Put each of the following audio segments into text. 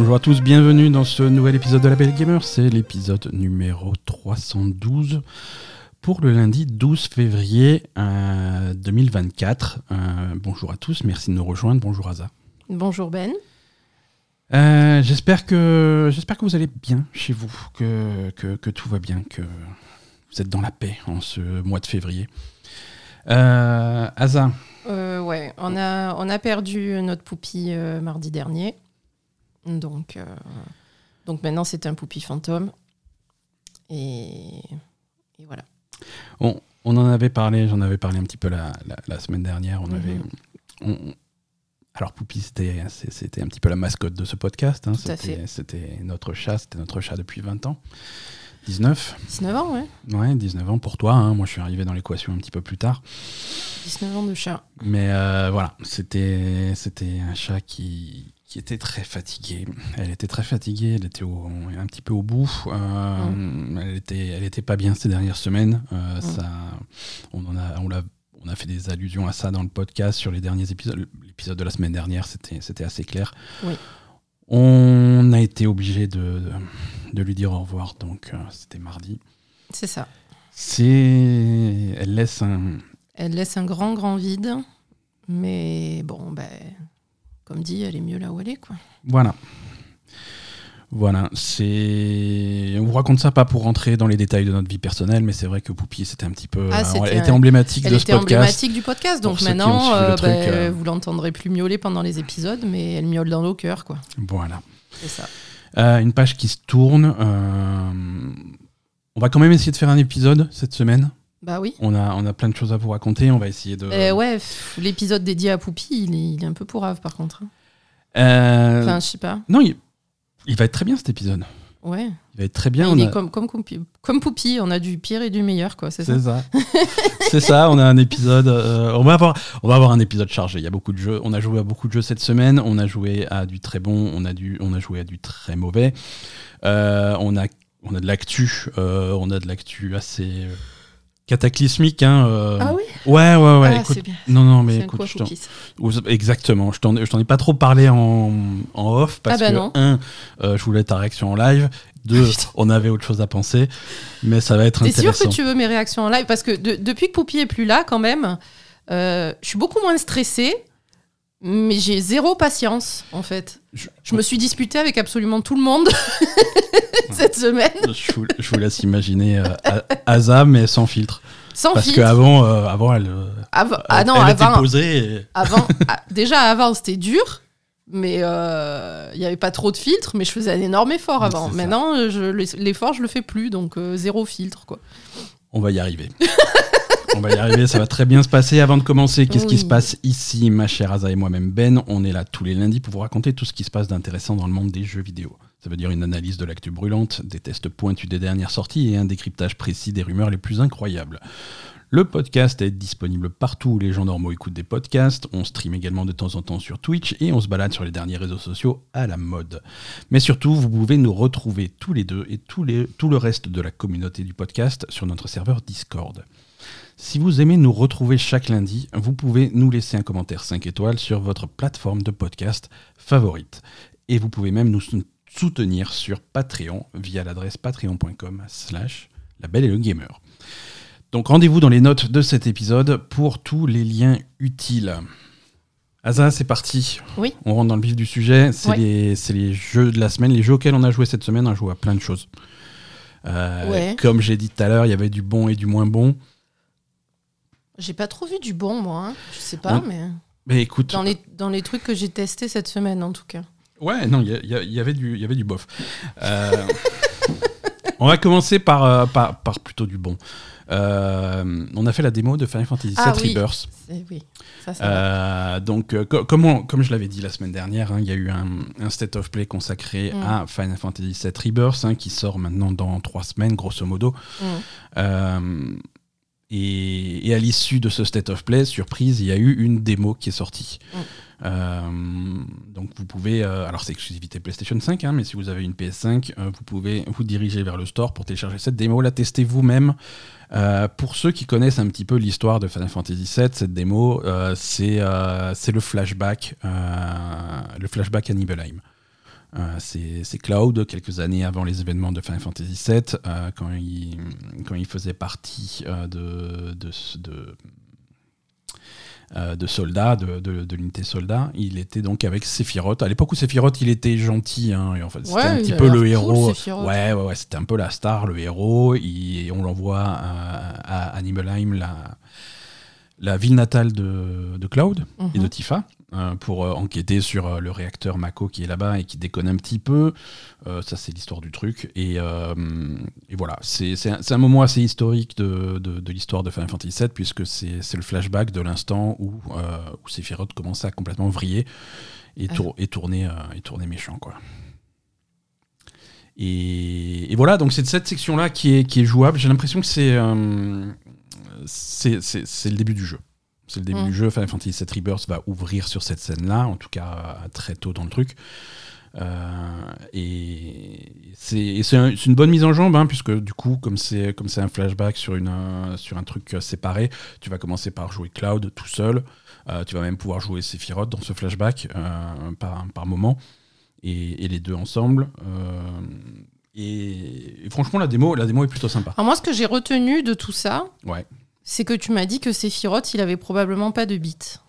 Bonjour à tous, bienvenue dans ce nouvel épisode de La Belle Gamer. C'est l'épisode numéro 312 pour le lundi 12 février 2024. Euh, euh, bonjour à tous, merci de nous rejoindre. Bonjour Aza. Bonjour Ben. Euh, j'espère que j'espère que vous allez bien chez vous, que, que, tout va bien, que vous êtes dans la paix en ce mois de février. Euh, Asa. ouais, on a, on a perdu notre poupie mardi dernier. Donc, euh, donc maintenant, c'est un poupie fantôme. Et, voilà. On, on, en avait parlé, j'en avais parlé un petit peu la, la, semaine dernière. On avait. Mhm. alors, Poupie, c'était, un petit peu la mascotte de ce podcast. Hein. C'était, notre chat, c'était notre chat depuis 20 ans. 19 19 ans, ouais. Ouais, 19 ans pour toi. Hein. Moi, je suis arrivé dans l'équation un petit peu plus tard. 19 ans de chat. Mais euh, voilà, c'était un chat qui, qui était très fatiguée. Elle était très fatiguée, elle était un petit peu au bout. Euh, mm. Elle était, elle était pas bien ces dernières semaines. Euh, mm. ça, on en a, on on a fait des allusions à ça dans le podcast sur les derniers épisodes. L'épisode de la semaine dernière, c'était, assez clair. On a été obligé de, de, lui dire au revoir, donc euh, c'était mardi. C'est ça. C'est, elle laisse un. Elle laisse un grand, grand vide, mais bon, ben comme dit, elle est mieux là où elle est. Quoi. Voilà. Voilà, c'est. On vous raconte ça pas pour rentrer dans les détails de notre vie personnelle, mais c'est vrai que Poupie, c'était un petit peu. Ah, elle était emblématique de ce podcast. Elle était emblématique du podcast, donc maintenant, euh, bah, euh. vous l'entendrez plus miauler pendant les épisodes, mais elle miaule dans nos cœurs, quoi. Voilà. C'est ça. Euh, une page qui se tourne. On va quand même essayer de faire un épisode cette semaine. Bah oui. On a, on a plein de choses à vous raconter. On va essayer de. Euh, ouais, l'épisode dédié à Poupie, il est, il est, un peu pourrave par contre. Hein. Euh... Enfin, je sais pas. Non, il, il, va être très bien cet épisode. Ouais. Il va être très bien. Il est comme, comme, comme, Poupie, on a du pire et du meilleur, quoi. C'est ça. ça. c'est ça. On a un épisode. Euh, on va avoir, on va avoir un épisode chargé. Il y a beaucoup de jeux. On a joué à beaucoup de jeux cette semaine. On a joué à du très bon. On a du, on a joué à du très mauvais. Euh, on a, on a de l'actu. on a de l'actu assez cataclysmique. Hein, euh. Ah oui Ouais, ouais, ouais. Ah, non, non, mais écoute, je exactement. Je t'en ai pas trop parlé en, en off parce ah bah que, un, euh, je voulais ta réaction en live. Deux, on avait autre chose à penser. Mais ça va être intéressant. T'es sûr que tu veux mes réactions en live? Parce que depuis que Poupie est plus là, quand même, euh, je suis beaucoup moins stressée. Mais j'ai zéro patience, en fait. Je, me suis disputée avec absolument tout le monde cette semaine. Je vous, je vous laisse imaginer euh, Asa, mais sans filtre. Sans Parce filtre. qu'avant, euh, avant, elle, euh, ah non, elle avant, était posée. Avant, ah, déjà, avant, c'était dur. Mais il n'y avait pas trop de filtres, mais je faisais un énorme effort avant. Maintenant, l'effort, je le fais plus, donc zéro filtre. quoi. On va y arriver. On va y arriver, ça va très bien se passer. Avant de commencer, qu'est-ce qui se passe ici, ma chère Aza et moi-même Ben? On est là tous les lundis pour vous raconter tout ce qui se passe d'intéressant dans le monde des jeux vidéo. Ça veut dire une analyse de l'actu brûlante, des tests pointus des dernières sorties et un décryptage précis des rumeurs les plus incroyables. Le podcast est disponible partout où les gens normaux écoutent des podcasts. On stream également de temps en temps sur Twitch et on se balade sur les derniers réseaux sociaux à la mode. Mais surtout, vous pouvez nous retrouver tous les deux et tout, les, tout le reste de la communauté du podcast sur notre serveur Discord. Si vous aimez nous retrouver chaque lundi, vous pouvez nous laisser un commentaire 5 étoiles sur votre plateforme de podcast favorite. Et vous pouvez même nous soutenir sur Patreon via l'adresse patreon.com slash la belle et le gamer. Donc rendez-vous dans les notes de cet épisode pour tous les liens utiles. Asa, c'est parti. Oui. On rentre dans le vif du sujet. C'est les, jeux de la semaine, les jeux auxquels on a joué cette semaine. On a joué à plein de choses. Euh, comme j'ai dit tout à l'heure, il y avait du bon et du moins bon. J'ai pas trop vu du bon, moi. Hein. Je sais pas, mais. Mais écoute. Dans les, dans les trucs que j'ai testés cette semaine, en tout cas. Ouais, non, il y, avait du, y avait du bof. Euh, on va commencer par, euh, par, par, plutôt du bon. Euh, on a fait la démo de Final Fantasy VII ah, oui. Rebirth. Oui, ça, ça donc, comme, comme je l'avais dit la semaine dernière, hein, il y a eu un, un, state of play consacré mm. à Final Fantasy VII Rebirth, hein, qui sort maintenant dans trois semaines, grosso modo. Mm. Et, à l'issue de ce State of Play, surprise, il y a eu une démo qui est sortie. Mm. Euh, donc vous pouvez, euh, alors c'est exclusivité PlayStation 5, hein, mais si vous avez une PS5, euh, vous pouvez vous diriger vers le store pour télécharger cette démo, la tester vous-même. pour ceux qui connaissent un petit peu l'histoire de Final Fantasy VII, cette démo, c'est le flashback, le flashback à Nibelheim. Euh, c'est Cloud, quelques années avant les événements de Final Fantasy VII, euh, quand, il, quand il faisait partie euh, de, de, de, de soldats, de, de, l'unité soldat. Il était donc avec Sephiroth. À l'époque où Sephiroth, il était gentil. Hein, et en fait, c'était un petit peu le héros. ouais, ouais, ouais c'était un peu la star, le héros. et on l'envoie à, à, Nibelheim, la, la ville natale de, Cloud et de mhm. Tifa. Euh, pour euh, enquêter sur euh, le réacteur Mako qui est là-bas et qui déconne un petit peu. ça, c'est l'histoire du truc. Et, voilà, c'est un, moment assez historique de, l'histoire de Final Fantasy VII, puisque c'est le flashback de l'instant où, où Sephiroth commence à complètement vriller et, et, tourner, et tourner méchant. Quoi. Et, voilà, donc c'est cette section-là qui est, qui est jouable. J'ai l'impression que c'est c'est le début du jeu. C'est le début du mm. jeu. Final Fantasy VII Rebirth va ouvrir sur cette scène-là, en tout cas très tôt dans le truc. Euh, et c'est une bonne mise en jambe, hein, puisque du coup, comme c'est un flashback sur, une, euh, sur un truc euh, séparé, tu vas commencer par jouer Cloud tout seul. tu vas même pouvoir jouer Sephiroth dans ce flashback par, par moment, et, et, les deux ensemble. Et, et, franchement, la démo, la démo est plutôt sympa. Alors moi, ce que j'ai retenu de tout ça, ouais c'est que tu m'as dit que Sephiroth, il avait probablement pas de bite.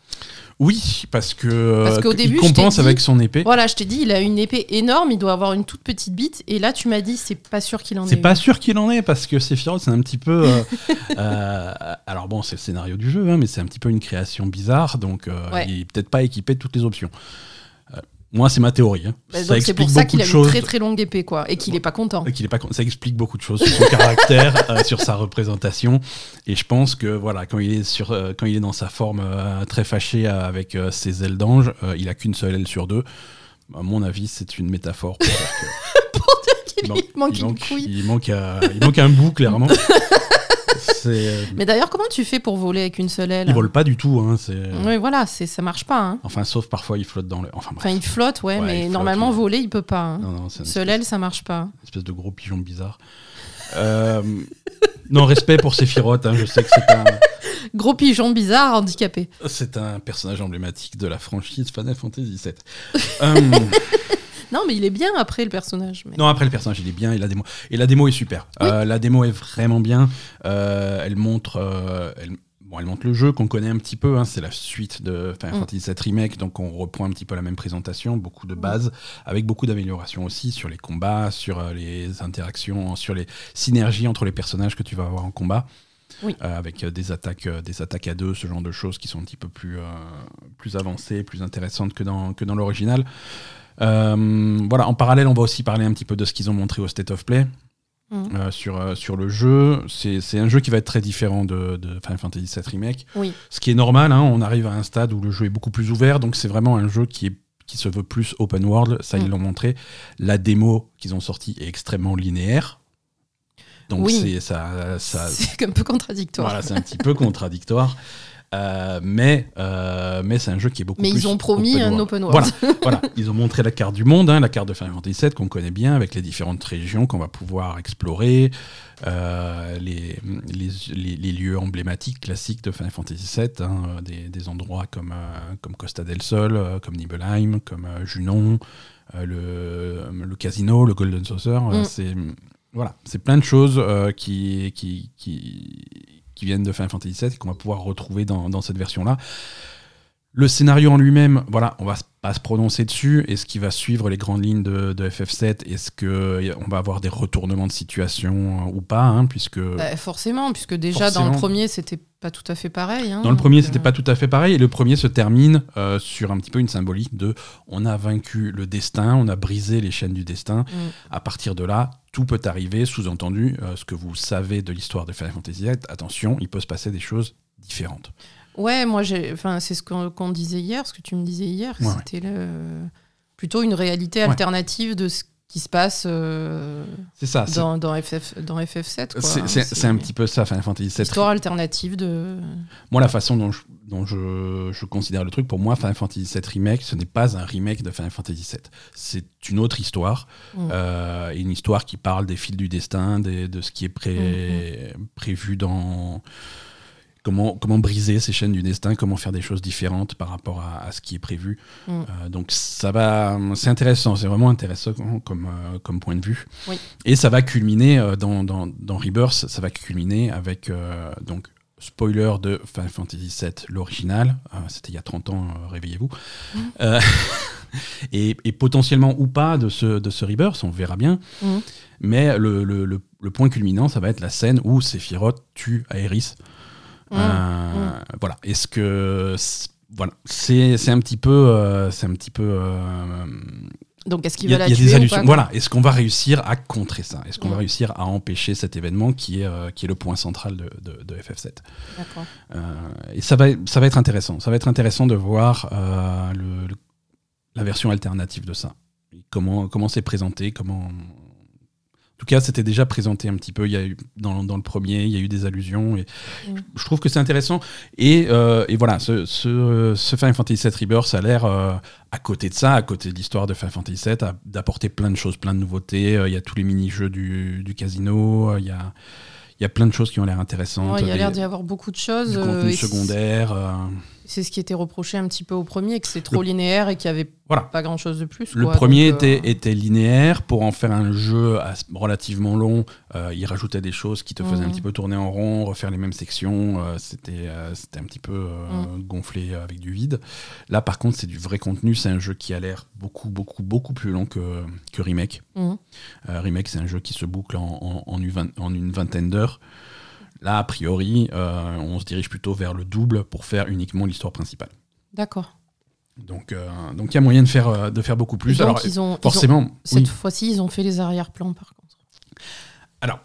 Oui, parce que parce qu'au début, il compense avec son épée. Voilà, je t'ai dit, il a une épée énorme, il doit avoir une toute petite bite, et là tu m'as dit, c'est pas sûr qu'il en ait. C'est pas sûr qu'il en ait parce que Sephiroth, c'est un petit peu. Euh, euh, alors bon, c'est le scénario du jeu, hein, mais c'est un petit peu une création bizarre, donc euh, il est peut-être pas équipé de toutes les options. Moi, c'est ma théorie. Hein. Bah, c'est pour ça qu'il a une très très longue épée, quoi, et qu'il n'est pas content. qu'il est pas Ça explique beaucoup de choses sur son caractère, euh, sur sa représentation. Et je pense que voilà, quand il est sur, euh, quand il est dans sa forme euh, très fâchée avec ses ailes d'ange, il a qu'une seule aile sur deux. À mon avis, c'est une métaphore pour dire qu'il manque, une couille. Il manque, il manque un bout, clairement. Euh, Mais d'ailleurs, comment tu fais pour voler avec une seule aile Il vole pas du tout. Hein, oui, voilà, ça marche pas. Hein. Enfin, sauf parfois il flotte dans le. Enfin, il flotte, ouais, mais normalement voler il peut pas. Hein. Non, seule aile, ça marche pas. Une espèce de gros pigeon bizarre. Euh, non, respect pour Sephiroth, je sais que c'est un. Gros pigeon bizarre handicapé. C'est un personnage emblématique de la franchise Final Fantasy VII. Non, mais il est bien après le personnage. Non, après le personnage, il est bien et la démo, et la démo est super. Euh, la démo est vraiment bien. Euh, elle montre. Euh, elle... Bon, elle montre le jeu qu'on connaît un petit peu, hein. c'est la suite de Final mm. Fantasy VII Remake, donc on reprend un petit peu la même présentation, beaucoup de bases, avec beaucoup d'améliorations aussi sur les combats, sur les interactions, sur les synergies entre les personnages que tu vas avoir en combat. avec des attaques, des attaques à deux, ce genre de choses qui sont un petit peu plus, plus avancées, plus intéressantes que dans, que dans l'original. Euh, voilà, en parallèle, on va aussi parler un petit peu de ce qu'ils ont montré au State of Play. Mm. Euh, sur, euh, sur le jeu. C'est un jeu qui va être très différent de, de Final Fantasy VII Remake. Oui. Ce qui est normal, hein, on arrive à un stade où le jeu est beaucoup plus ouvert, donc c'est vraiment un jeu qui, est, qui se veut plus open world, ça ils mm. l'ont montré. La démo qu'ils ont sortie est extrêmement linéaire. Donc oui. c'est ça, ça c'est un peu contradictoire. Voilà, c'est un petit peu contradictoire. Euh, mais euh, mais c'est un jeu qui est beaucoup mais plus. Mais ils ont promis un open world. Voilà, voilà, ils ont montré la carte du monde, hein, la carte de Final Fantasy VII qu'on connaît bien, avec les différentes régions qu'on va pouvoir explorer, euh, les, les, les, lieux emblématiques classiques de Final Fantasy VII, hein, des, des, endroits comme, comme Costa del Sol, comme Nibelheim, comme Junon, le, le, casino, le Golden Saucer. Mm. C'est voilà, c'est plein de choses qui, qui, qui qui viennent de Final Fantasy VII et qu'on va pouvoir retrouver dans, cette version-là. Le scénario en lui-même, voilà, on va pas se prononcer dessus. Est-ce qu'il va suivre les grandes lignes de, FF7 Est-ce qu'on va avoir des retournements de situation euh, ou pas hein, puisque... Bah, forcément, puisque déjà dans le premier, c'était pas tout à fait pareil. Hein, dans le premier, c'était euh, pas tout à fait pareil. Et le premier se termine euh, sur un petit peu une symbolique de on a vaincu le destin, on a brisé les chaînes du destin. Mm. À partir de là, tout peut arriver. Sous-entendu, ce que vous savez de l'histoire de Final Fantasy VII, attention, il peut se passer des choses différentes. Ouais, moi, enfin, c'est ce qu'on disait hier, ce que tu me disais hier, c'était plutôt une réalité alternative de ce qui se passe euh, ça, dans, dans, FF, dans FF7. C'est un petit peu ça, Final Fantasy VII. Histoire alternative de... Moi, la façon dont je, dont je, je considère le truc, pour moi, Final Fantasy VII Remake, ce n'est pas un remake de Final Fantasy VII. C'est une autre histoire, mm. euh, une histoire qui parle des fils du destin, des, de ce qui est pré, mm, mm. prévu dans comment, comment briser ces chaînes du destin, comment faire des choses différentes par rapport à, ce qui est prévu. Mm. Euh, donc ça va, c'est intéressant, c'est vraiment intéressant comme, euh, comme point de vue. Oui. Et ça va culminer euh, dans, dans, dans, Rebirth, ça va culminer avec donc spoiler de Final Fantasy VII, l'original, c'était il y a 30 ans, réveillez-vous. Mm. et, et, potentiellement ou pas de ce, de ce Rebirth, on verra bien. Mm. Mais le, le, le, le, point culminant, ça va être la scène où Sephiroth tue Aerys. Mmh. Euh, voilà. Est-ce que voilà, c'est un petit peu, euh, c'est un petit peu. Euh, donc, est-ce qu'il va la y a tuer des allusions. ou pas, voilà. Est-ce qu'on va réussir à contrer ça? Est-ce qu'on va réussir à empêcher cet événement qui est, qui est le point central de, de, de FF7 D'accord. Et ça va, ça va être intéressant. Ça va être intéressant de voir le, le, la version alternative de ça. Comment comment c'est présenté Comment en tout cas, c'était déjà présenté un petit peu. Il y a eu, dans, dans, le premier, il y a eu des allusions. Et Mm. Je trouve que c'est intéressant. Et, euh, et, voilà, ce, ce, ce, Final Fantasy VII Rebirth, ça a l'air, euh, à côté de ça, à côté de l'histoire de Final Fantasy VII, d'apporter plein de choses, plein de nouveautés. Euh, Il y a tous les mini-jeux du, du, casino. Il y a, il y a plein de choses qui ont l'air intéressantes. Ouais, il y a l'air d'y avoir beaucoup de choses. Du contenu secondaire. C'est ce qui était reproché un petit peu au premier, que c'est trop le... linéaire et qu'il n'y avait voilà. pas grand chose de plus. Le quoi, premier donc, euh... était, linéaire. Pour en faire un jeu relativement long, euh, il rajoutait des choses qui te faisaient un petit peu tourner en rond, refaire les mêmes sections. Euh, C'était euh, un petit peu mmh. gonflé avec du vide. Là, par contre, c'est du vrai contenu. C'est un jeu qui a l'air beaucoup, beaucoup, beaucoup plus long que, que Remake. Mmh. Remake, c'est un jeu qui se boucle en une vingtaine d'heures. Là, a priori, euh, on se dirige plutôt vers le double pour faire uniquement l'histoire principale. D'accord. Donc, euh, donc il y a moyen de faire, euh, de faire beaucoup plus. donc Alors, ils ont, forcément, ils ont, cette oui. fois-ci, ils ont fait les arrière-plans, par contre. Alors,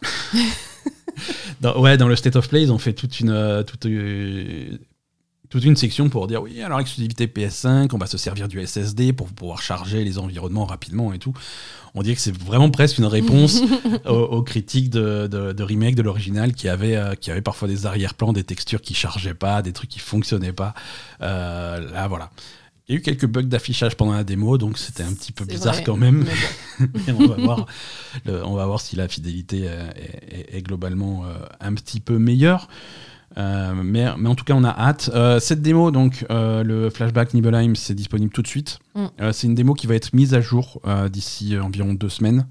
dans, ouais, dans le State of Play, ils ont fait toute une, toute, toute une section pour dire oui, alors exclusivité PS5, on va se servir du SSD pour pouvoir charger les environnements rapidement et tout. On dirait que c'est vraiment presque une réponse aux, aux, critiques de, de, de, remake de l'original qui avait, euh, qui avait parfois des arrière-plans, des textures qui chargeaient pas, des trucs qui fonctionnaient pas. Euh, là, voilà. Il y a eu quelques bugs d'affichage pendant la démo, donc c'était un petit peu bizarre vrai, quand même. Mais bon. on, va voir, le, on va voir si la fidélité est, est, est globalement euh, un petit peu meilleure. Euh, mais, mais, en tout cas, on a hâte. Euh, cette démo, donc euh, le flashback Nibelheim, c'est disponible tout de suite. Mm. c'est une démo qui va être mise à jour d'ici environ deux semaines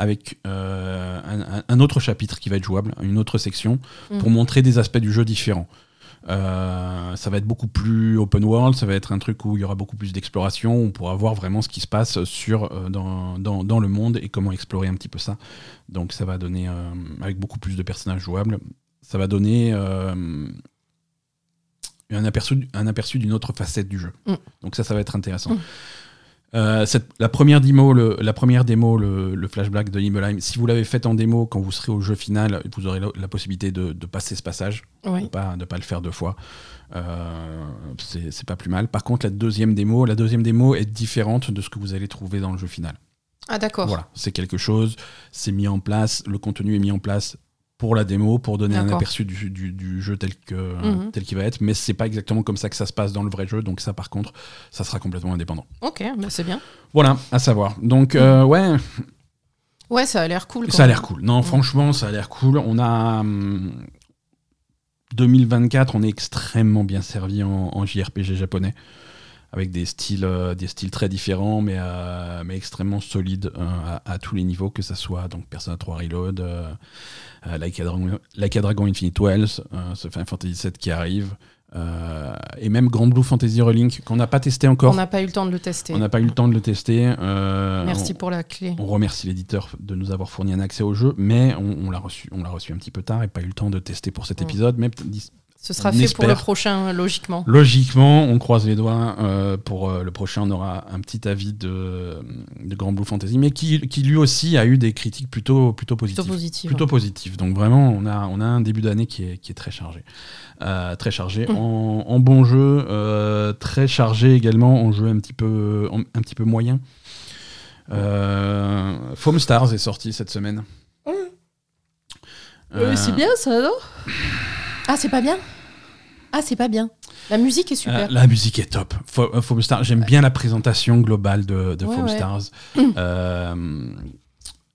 avec un, un, autre chapitre qui va être jouable, une autre section, mm. pour montrer des aspects du jeu différents. Ça va être beaucoup plus open world, ça va être un truc où il y aura beaucoup plus d'exploration, on pourra voir vraiment ce qui se passe sur, dans, dans, dans, le monde et comment explorer un petit peu ça. Donc ça va donner, avec beaucoup plus de personnages jouables, ça va donner euh, un aperçu, un aperçu d'une autre facette du jeu. Mm. Donc ça, ça va être intéressant. Mm. Euh, cette, la première démo, le, la première démo, le, le flashback de Nibelheim, si vous l'avez fait en démo, quand vous serez au jeu final, vous aurez la, la possibilité de, de, passer ce passage, oui. de ne pas, de pas le faire deux fois. Euh, c'est pas plus mal. Par contre, la deuxième démo, la deuxième démo est différente de ce que vous allez trouver dans le jeu final. Ah d'accord. Voilà, c'est quelque chose, c'est mis en place, le contenu est mis en place pour la démo, pour donner un aperçu du, du, du, jeu tel que Mhm. mm -hmm. tel qu'il va être, mais c'est pas exactement comme ça que ça se passe dans le vrai jeu, donc ça par contre, ça sera complètement indépendant. Ok, bah c'est bien. Voilà, à savoir. Donc euh, ouais. Ouais, ça a l'air cool. Ça a l'air cool. Non, mmh. franchement, ça a l'air cool. On a hum, 2024, on est extrêmement bien servi en, en JRPG japonais avec des styles, euh, des styles très différents, mais, euh, mais extrêmement solides euh, à, à, tous les niveaux, que ce soit donc Persona 3 Reload, like, a Dragon, like a Dragon Infinite Wells, ce Final Fantasy VII qui arrive, et même Grand Blue Fantasy Relink, qu'on n'a pas testé encore. On n'a pas eu le temps de le tester. On n'a pas eu le temps de le tester. Merci on, pour la clé. On remercie l'éditeur de nous avoir fourni un accès au jeu, mais on, on l'a reçu, on l'a reçu un petit peu tard et pas eu le temps de tester pour cet Mm. épisode. Mais ce sera fait pour le prochain, logiquement. Logiquement, on croise les doigts. Euh, pour euh, le prochain, on aura un petit avis de, de Grand Blue Fantasy, mais qui, qui, lui aussi a eu des critiques plutôt, plutôt positives. Plutôt positives. Plutôt positives. Donc vraiment, on a, on a un début d'année qui est, qui est très chargé. Euh, très chargé mmh. en, en bon jeu, euh, très chargé également en jeu un petit peu, en, un petit peu moyen. Euh, Foam Stars est sorti cette semaine. Mmh. c'est bien ça, non? Ah, c'est pas bien? Ah, c'est pas bien. La musique est super. Euh, la musique est top. Foam Stars, j'aime bien la présentation globale de, de ouais, Foam ouais. Stars. euh,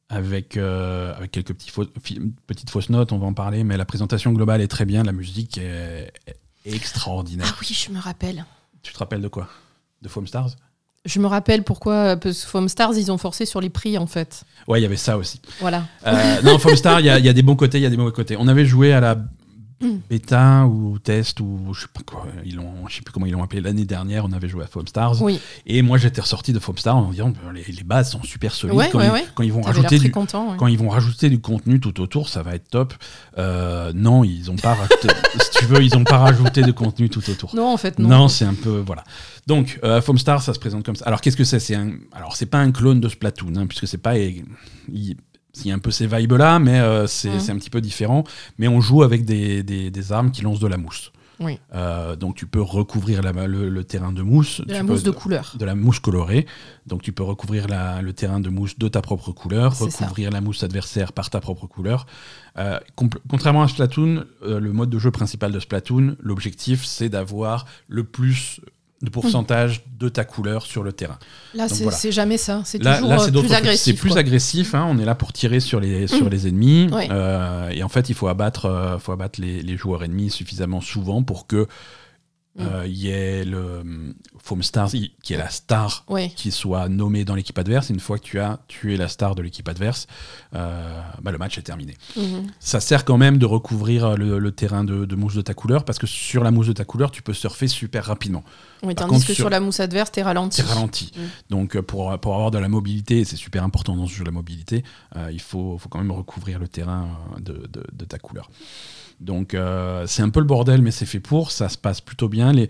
avec, euh, avec quelques petits petites fausses notes, on va en parler, mais la présentation globale est très bien, la musique est, est extraordinaire. Ah oui, je me rappelle. Tu te rappelles de quoi? De Foam Stars? Je me rappelle pourquoi, parce que Foam Stars, ils ont forcé sur les prix, en fait. Ouais, il y avait ça aussi. Voilà. Euh, non, Foam Star, il y, y a des bons côtés, il y a des mauvais côtés. On avait joué à la Mm. bêta ou test ou je sais pas quoi, ils l'ont, je sais plus comment ils l'ont appelé l'année dernière. On avait joué à Foam Stars Oui. et moi j'étais ressorti de Foam Stars en disant ben, les, les bases sont super solides. Ouais, quand, ouais, ils, ouais. quand ils vont rajouter du content. quand ils vont rajouter du contenu tout autour, ça va être top. Euh, non, ils ont pas rajouté, si tu veux, ils ont pas rajouté de contenu tout autour. Non, en fait, non. Non, c'est un peu voilà. Donc euh, Foam Star, ça se présente comme ça. Alors qu'est-ce que c'est? C'est un alors c'est pas un clone de Splatoon hein, puisque c'est pas il, il y a un peu ces vibes là, mais euh, c'est Mhm. c'est un petit peu différent. Mais on joue avec des, des, des armes qui lancent de la mousse. Oui. Euh, donc tu peux recouvrir la- le, le terrain de mousse. De tu la peux- mousse de couleur. de la mousse colorée. Donc tu peux recouvrir la- le terrain de mousse de ta propre couleur, ça. recouvrir la mousse adversaire par ta propre couleur. Euh, contrairement à Splatoon, euh, le mode de jeu principal de Splatoon, l'objectif c'est d'avoir le plus de pourcentage de ta couleur sur le terrain. Là, c'est voilà. jamais ça. C'est toujours là, euh, plus agressif. C'est plus agressif. hein, on est là pour tirer sur les, sur les ennemis. Ouais. Euh, et en fait, il faut abattre, euh, faut abattre les, les joueurs ennemis suffisamment souvent pour que euh, il y ait le euh, Foam Stars, qui est la star Ouais. qui soit nommé dans l'équipe adverse. Une fois que tu as tué la star de l'équipe adverse, euh, bah, le match est terminé. Mhm. Ça sert quand même de recouvrir le, le terrain de, de mousse de ta couleur, parce que sur la mousse de ta couleur, tu peux surfer super rapidement. Oui, tandis contre, que sur- sur la mousse adverse, t'es ralenti. Ralenti. Mm. Donc pour, pour avoir de la mobilité, et c'est super important dans ce jeu la mobilité, euh, il faut, faut quand même recouvrir le terrain de, de- de ta couleur. Donc euh, c'est un peu le bordel, mais c'est fait pour, ça se passe plutôt bien. Les...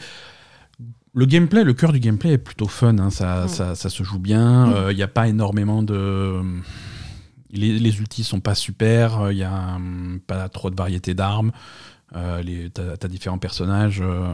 Le gameplay, le cœur du gameplay est plutôt fun, hein, ça, Mm. ça, ça se joue bien, Mm. Euh, il n'y a pas énormément de... Les, les ultis sont pas super, il n'y a hum, pas trop de variété d'armes. Euh, T'as as différents personnages euh,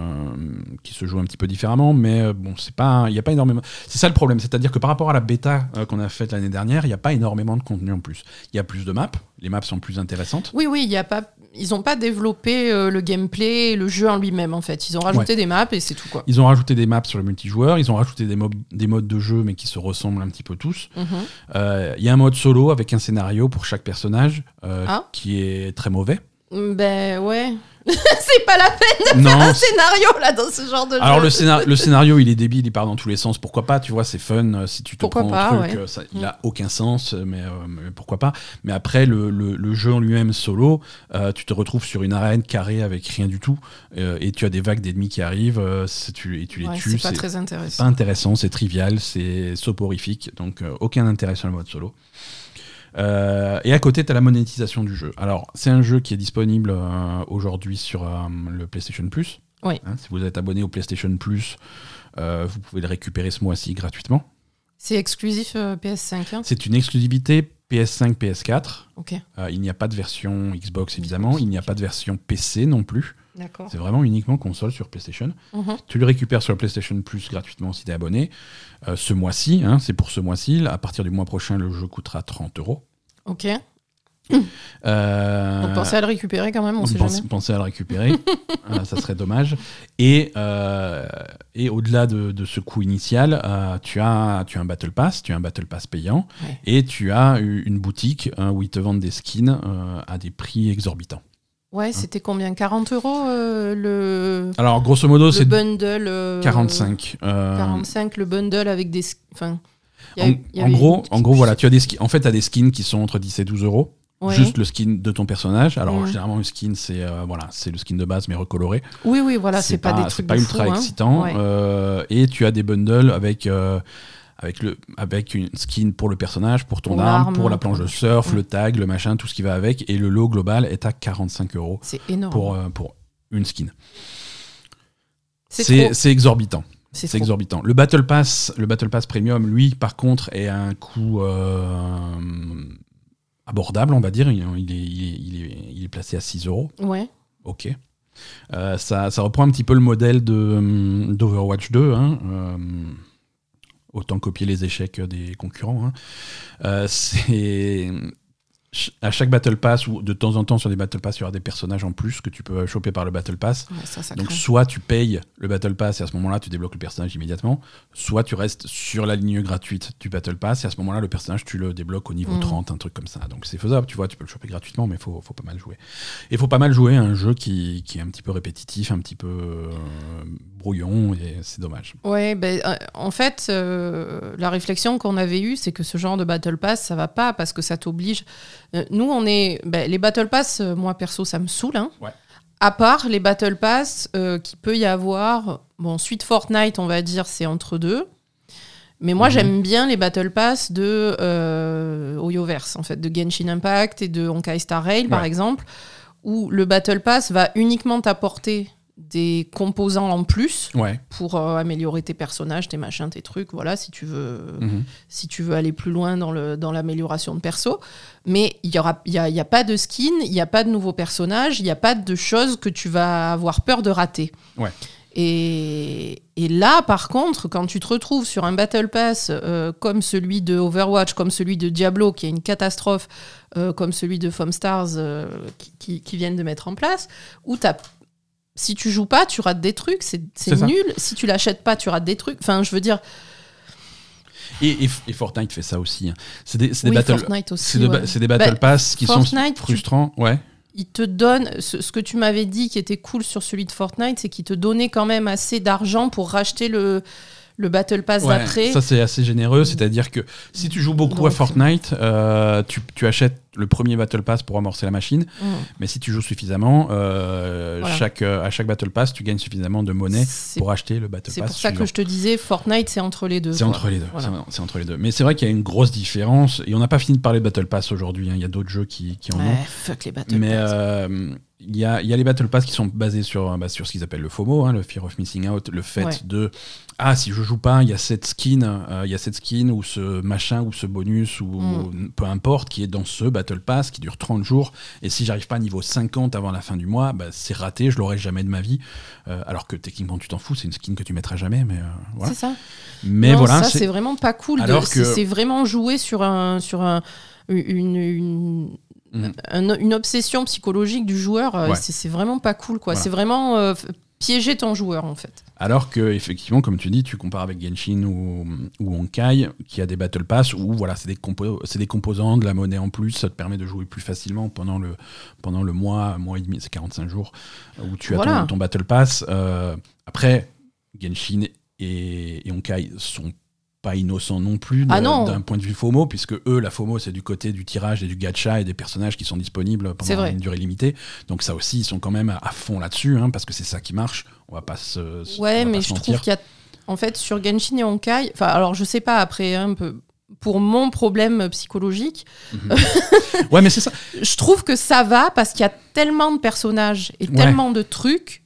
qui se jouent un petit peu différemment, mais euh, bon, c'est pas, il n'y a pas énormément. C'est ça le problème, c'est-à-dire que par rapport à la bêta euh, qu'on a faite l'année dernière, il n'y a pas énormément de contenu en plus. Il y a plus de maps, les maps sont plus intéressantes. Oui, oui, il y a pas. Ils n'ont pas développé le gameplay, le jeu en lui-même en fait. Ils ont rajouté des maps et c'est tout quoi. Ils ont rajouté des maps sur le multijoueur, ils ont rajouté des, mob- des modes de jeu, mais qui se ressemblent un petit peu tous. Mhm. Il y a un mode solo avec un scénario pour chaque personnage Ah. qui est très mauvais. Ben ouais. c'est pas la peine Non, un scénario là dans ce genre de Alors jeu. le, scénar- le scénario il est débile, il part dans tous les sens, pourquoi pas, tu vois, c'est fun euh, si tu te Pourquoi prends pas, au truc, ouais. euh, ça, il Mm. a aucun sens, euh, mais, euh, mais pourquoi pas. Mais après le, le- le jeu en lui-même solo, euh, tu te retrouves sur une arène carrée avec rien du tout, euh, et tu as des vagues d'ennemis qui arrivent, euh, tu, et tu les Ouais, tues, c'est pas c'est très pas intéressant. intéressant, c'est trivial, c'est soporifique, donc euh, aucun intérêt sur le mode solo. Euh, et à côté, tu as la monétisation du jeu. Alors, c'est un jeu qui est disponible euh, aujourd'hui sur euh, le PlayStation Plus. Oui. Hein, si vous êtes abonné au PlayStation Plus, vous pouvez le récupérer ce mois-ci gratuitement. C'est exclusif euh, PS5. hein? C'est une exclusivité PS5, PS4. ok, Euh, il n'y a pas de version Xbox évidemment, il n'y a pas de version PC non plus. C'est vraiment uniquement console sur PlayStation. Mhm. Tu le récupères sur le PlayStation Plus gratuitement si tu es abonné. Euh, ce mois-ci, hein, c'est pour ce mois-ci. À partir du mois prochain, le jeu coûtera 30 euros. Ok. Euh, Donc pensez à le récupérer quand même, on sait pense- jamais. pensez à le récupérer, Euh, ça serait dommage. Et, euh, et au-delà de, de ce coût initial, euh, tu, as, tu as un Battle Pass, tu as un Battle Pass payant, Ouais. et tu as une boutique hein, où ils te vendent des skins à des prix exorbitants. Ouais, c'était combien? 40 euros euh, le, Alors, grosso modo, le c'est bundle euh, 45. euh, 45, le bundle avec des. Enfin. y en, a- il y en avait gros, une- en gros, voilà, tu as des skins. En fait, tu as des skins qui sont entre 10 et 12 euros. Ouais. Juste le skin de ton personnage. Alors, Ouais. généralement, le skin, c'est euh, voilà, c'est le skin de base, mais recoloré. Oui, oui, voilà, c'est pas, des c'est pas ultra fou, hein. excitant. Ouais. Euh, et tu as des bundles avec. Avec, le, avec une skin pour le personnage, pour ton arme, pour la planche de surf, le tag, le machin, tout ce qui va avec. Et le lot global est à 45 euros C'est énorme. pour, euh, pour une skin. c'est exorbitant. C'est exorbitant. Le Battle Pass, le Battle Pass Premium, lui, par contre, est à un coût euh, abordable, on va dire. Il, il est, il, est, il, est, placé à 6 euros. Ouais. Ok. Euh, ça, ça reprend un petit peu le modèle hum, d'Overwatch 2. hein, euh, autant copier les échecs des concurrents. hein. Euh, c'est, à chaque Battle Pass ou de temps en temps sur des Battle Pass, il y aura des personnages en plus que tu peux choper par le Battle Pass. Donc soit tu payes le Battle Pass et à ce moment-là tu débloques le personnage immédiatement, soit tu restes sur la ligne gratuite du Battle Pass et à ce moment-là le personnage tu le débloques au niveau 30, mm. un truc comme ça. Donc c'est faisable, tu vois, tu peux le choper gratuitement, mais il faut, faut, pas mal jouer. Et il faut pas mal jouer à un jeu qui, qui, est un petit peu répétitif, un petit peu euh, brouillon et c'est dommage. Ouais, ben, euh, en fait, euh, la réflexion qu'on avait eue, c'est que ce genre de Battle Pass, ça va pas parce que ça t'oblige euh, nous, on est. Ben, les Battle Pass, euh, moi perso, ça me saoule. Hein. À part les Battle Pass euh, qui peut y avoir. Bon, suite Fortnite, on va dire, c'est entre deux. Mais moi, mhm. j'aime bien les Battle Pass de Oyoverse, en fait, de Genshin Impact et de Honkai Star Rail, par exemple, où le Battle Pass va uniquement t'apporter des composants en plus pour euh, améliorer tes personnages, tes machins, tes trucs, voilà, si tu veux, mhm. si tu veux aller plus loin dans, le, dans l'amélioration de perso. Mais il n'y a, y a pas de skin, il n'y a pas de nouveaux personnages, il n'y a pas de choses que tu vas avoir peur de rater. Et, et, là, par contre, quand tu te retrouves sur un Battle Pass euh, comme celui de Overwatch, comme celui de Diablo, qui est une catastrophe, euh, comme celui de Foam Stars qui, qui, viennent de mettre en place, où tu as si tu joues pas, tu rates des trucs, c'est nul. Si tu l'achètes pas, tu rates des trucs. Enfin, je veux dire. Et, Fortnite fait ça aussi. Hein. C'est des, des, battle, des battle bah, pass qui sont frustrants. Ouais. Il te donne ce, ce que tu m'avais dit qui était cool sur celui de Fortnite, c'est qu'il te donnait quand même assez d'argent pour racheter le le Battle Pass d'après. Ça, c'est assez généreux. C'est-à-dire que si tu joues beaucoup à Fortnite, euh, tu, tu, achètes le premier Battle Pass pour amorcer la machine. Mm. Mais si tu joues suffisamment, euh, chaque, euh, à chaque Battle Pass, tu gagnes suffisamment de monnaie pour acheter le Battle Pass. C'est pour ça que je te disais, Fortnite, c'est entre les deux. C'est entre les deux. C'est entre les deux. Mais c'est vrai qu'il y a une grosse différence. Et on n'a pas fini de parler de Battle Pass aujourd'hui. Hein. Il y a d'autres jeux qui, qui en ont. Fuck les Battle Mais, il y a, y a, les Battle Pass qui sont basés sur, bah, sur ce qu'ils appellent le FOMO, hein, le Fear of Missing Out, le fait de ah si je joue pas, il y a cette skin, euh, il y a cette skin ou ce machin ou ce bonus ou mm. peu importe qui est dans ce Battle Pass qui dure 30 jours et si j'arrive pas à niveau 50 avant la fin du mois, bah, c'est raté, je l'aurai jamais de ma vie. Euh, alors que techniquement tu t'en fous, c'est une skin que tu mettras jamais, mais euh, voilà. C'est ça. Mais voilà, ça c'est vraiment pas cool. C'est vraiment jouer sur un sur un, une, mm. une obsession psychologique du joueur, c'est vraiment pas cool. quoi. C'est vraiment piéger ton joueur en fait. Alors que effectivement, comme tu dis, tu compares avec Genshin ou, ou Honkai, qui a des Battle Pass où voilà, c'est des, des composants, de la monnaie en plus, ça te permet de jouer plus facilement pendant le, pendant le mois, mois et demi, c'est 45 jours, où tu as ton, Battle Pass. Euh, après, Genshin et, et Honkai sont pas innocent non plus ah d'un point de vue FOMO, puisque eux, la FOMO, c'est du côté du tirage et du gacha et des personnages qui sont disponibles pendant une durée limitée. Donc ça aussi, ils sont quand même à fond là-dessus, hein, parce que c'est ça qui marche. On va pas se. Ouais, mais je trouve qu'il y a. En fait, sur Genshin et Honkai, enfin, alors je sais pas après, un peu. Pour mon problème psychologique, mhm. ouais, mais c'est ça. je trouve que ça va parce qu'il y a tellement de personnages et tellement de trucs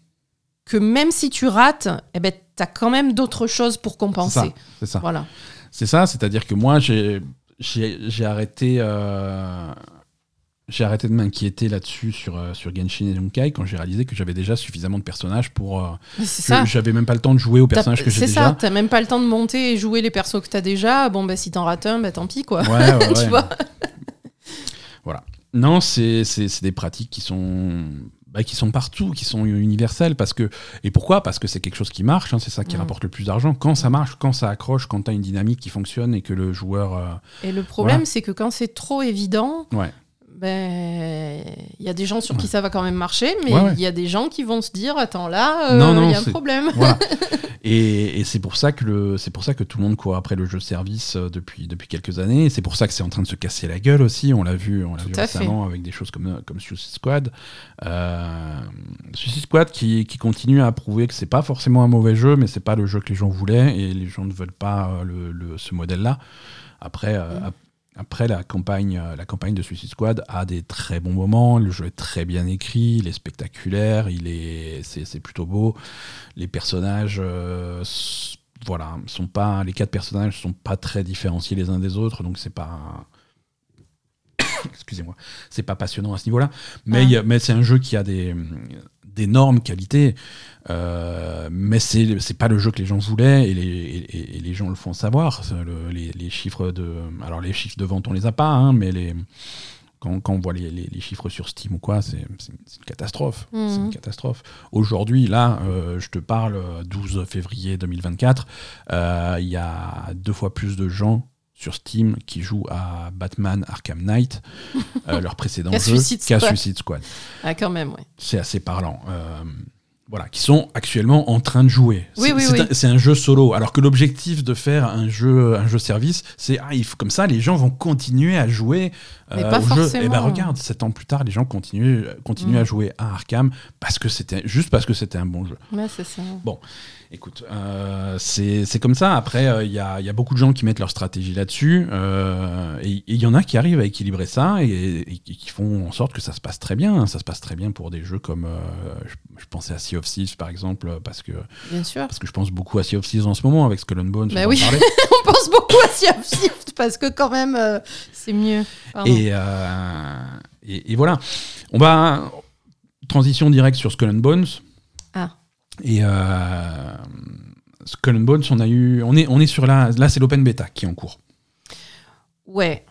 que même si tu rates, eh ben, tu as quand même d'autres choses pour compenser. C'est ça. Voilà. C'est ça, c'est-à-dire que moi, j'ai arrêté. Euh, j'ai arrêté de m'inquiéter là-dessus sur, euh, sur Genshin et Honkai quand j'ai réalisé que j'avais déjà suffisamment de personnages pour. Euh, j'avais même pas le temps de jouer aux personnages que j'ai déjà. C'est ça, t'as même pas le temps de monter et jouer les persos que t'as déjà. Bon, bah si t'en rates un, bah tant pis quoi. Ouais, ouais, tu vois Voilà. Non, c'est des pratiques qui sont bah, qui sont partout, qui sont universels. Parce que, et pourquoi? Parce que c'est quelque chose qui marche, hein, c'est ça qui mm. rapporte le plus d'argent. Quand ça marche, quand ça accroche, quand tu as une dynamique qui fonctionne et que le joueur. Euh, et le problème, c'est que quand c'est trop évident, ouais ben, il y a des gens sur qui ça va quand même marcher, mais il y a des gens qui vont se dire attends là, euh, il y a un problème. et, c'est pour ça que le, c'est pour ça que tout le monde court après le jeu service euh, depuis depuis quelques années. C'est pour ça que c'est en train de se casser la gueule aussi. On l'a vu, on l'a vu récemment avec des choses comme comme Suicide Squad. Euh, Suicide Squad qui, qui, continue à prouver que c'est pas forcément un mauvais jeu, mais c'est pas le jeu que les gens voulaient et les gens ne veulent pas euh, le, ce modèle-là. Après, mm. Après, la campagne, euh, la campagne de Suicide Squad a des très bons moments. Le jeu est très bien écrit, il est spectaculaire, il est, c'est, plutôt beau. Les personnages, euh, voilà, sont pas, les quatre personnages sont pas très différenciés les uns des autres, donc c'est pas, excusez-moi, c'est pas passionnant à ce niveau-là. Mais, mais c'est un jeu qui a des, d'énormes qualités. Euh, mais c'est c'est pas le jeu que les gens voulaient et les, et, les gens le font savoir. les, les, chiffres de alors les chiffres de vente on les a pas, hein, mais les Quand, quand on voit les, les- les chiffres sur Steam ou quoi, c'est une, une catastrophe. Mhm. C'est une catastrophe. Aujourd'hui, là, euh, je te parle, euh, 12 février 2024, euh, il y a deux fois plus de gens sur Steam qui jouent à Batman Arkham Knight, euh, leur précédent jeu, Suicide Squad. Suicide Squad. Ah, quand même, ouais. C'est assez parlant. Euh, voilà, qui sont actuellement en train de jouer. Oui, C'est- oui, c'est oui. un- jeu solo, alors que l'objectif de faire un jeu, un jeu service, c'est ah, il faut comme ça, les gens vont continuer à jouer euh, pas au jeu. Et ben regarde, sept ans plus tard, les gens continuent, continuent Mm. à jouer à Arkham parce que c'était juste parce que c'était un bon jeu. Ouais, c'est ça. Écoute, euh, c'est c'est comme ça. Après, euh, il y, a, il y a beaucoup de gens qui mettent leur stratégie là-dessus. euh, et il y en a qui arrivent à équilibrer ça et, et qui font en sorte que ça se passe très bien. Ça se passe très bien pour des jeux comme. je, je pensais à Sea of Thieves, par exemple, parce que, Bien sûr. parce que je pense beaucoup à Sea of Thieves en ce moment avec Skull and Bones. Bah oui. On pense beaucoup à Sea of Thieves parce que quand même, c'est mieux. Pardon. Et, et, et voilà. On va. Transition directe sur Skull and Bones. Et euh, Skull and Bones, on, a eu, on, est, on est sur la. Là, c'est l'open beta qui est en cours. Ouais.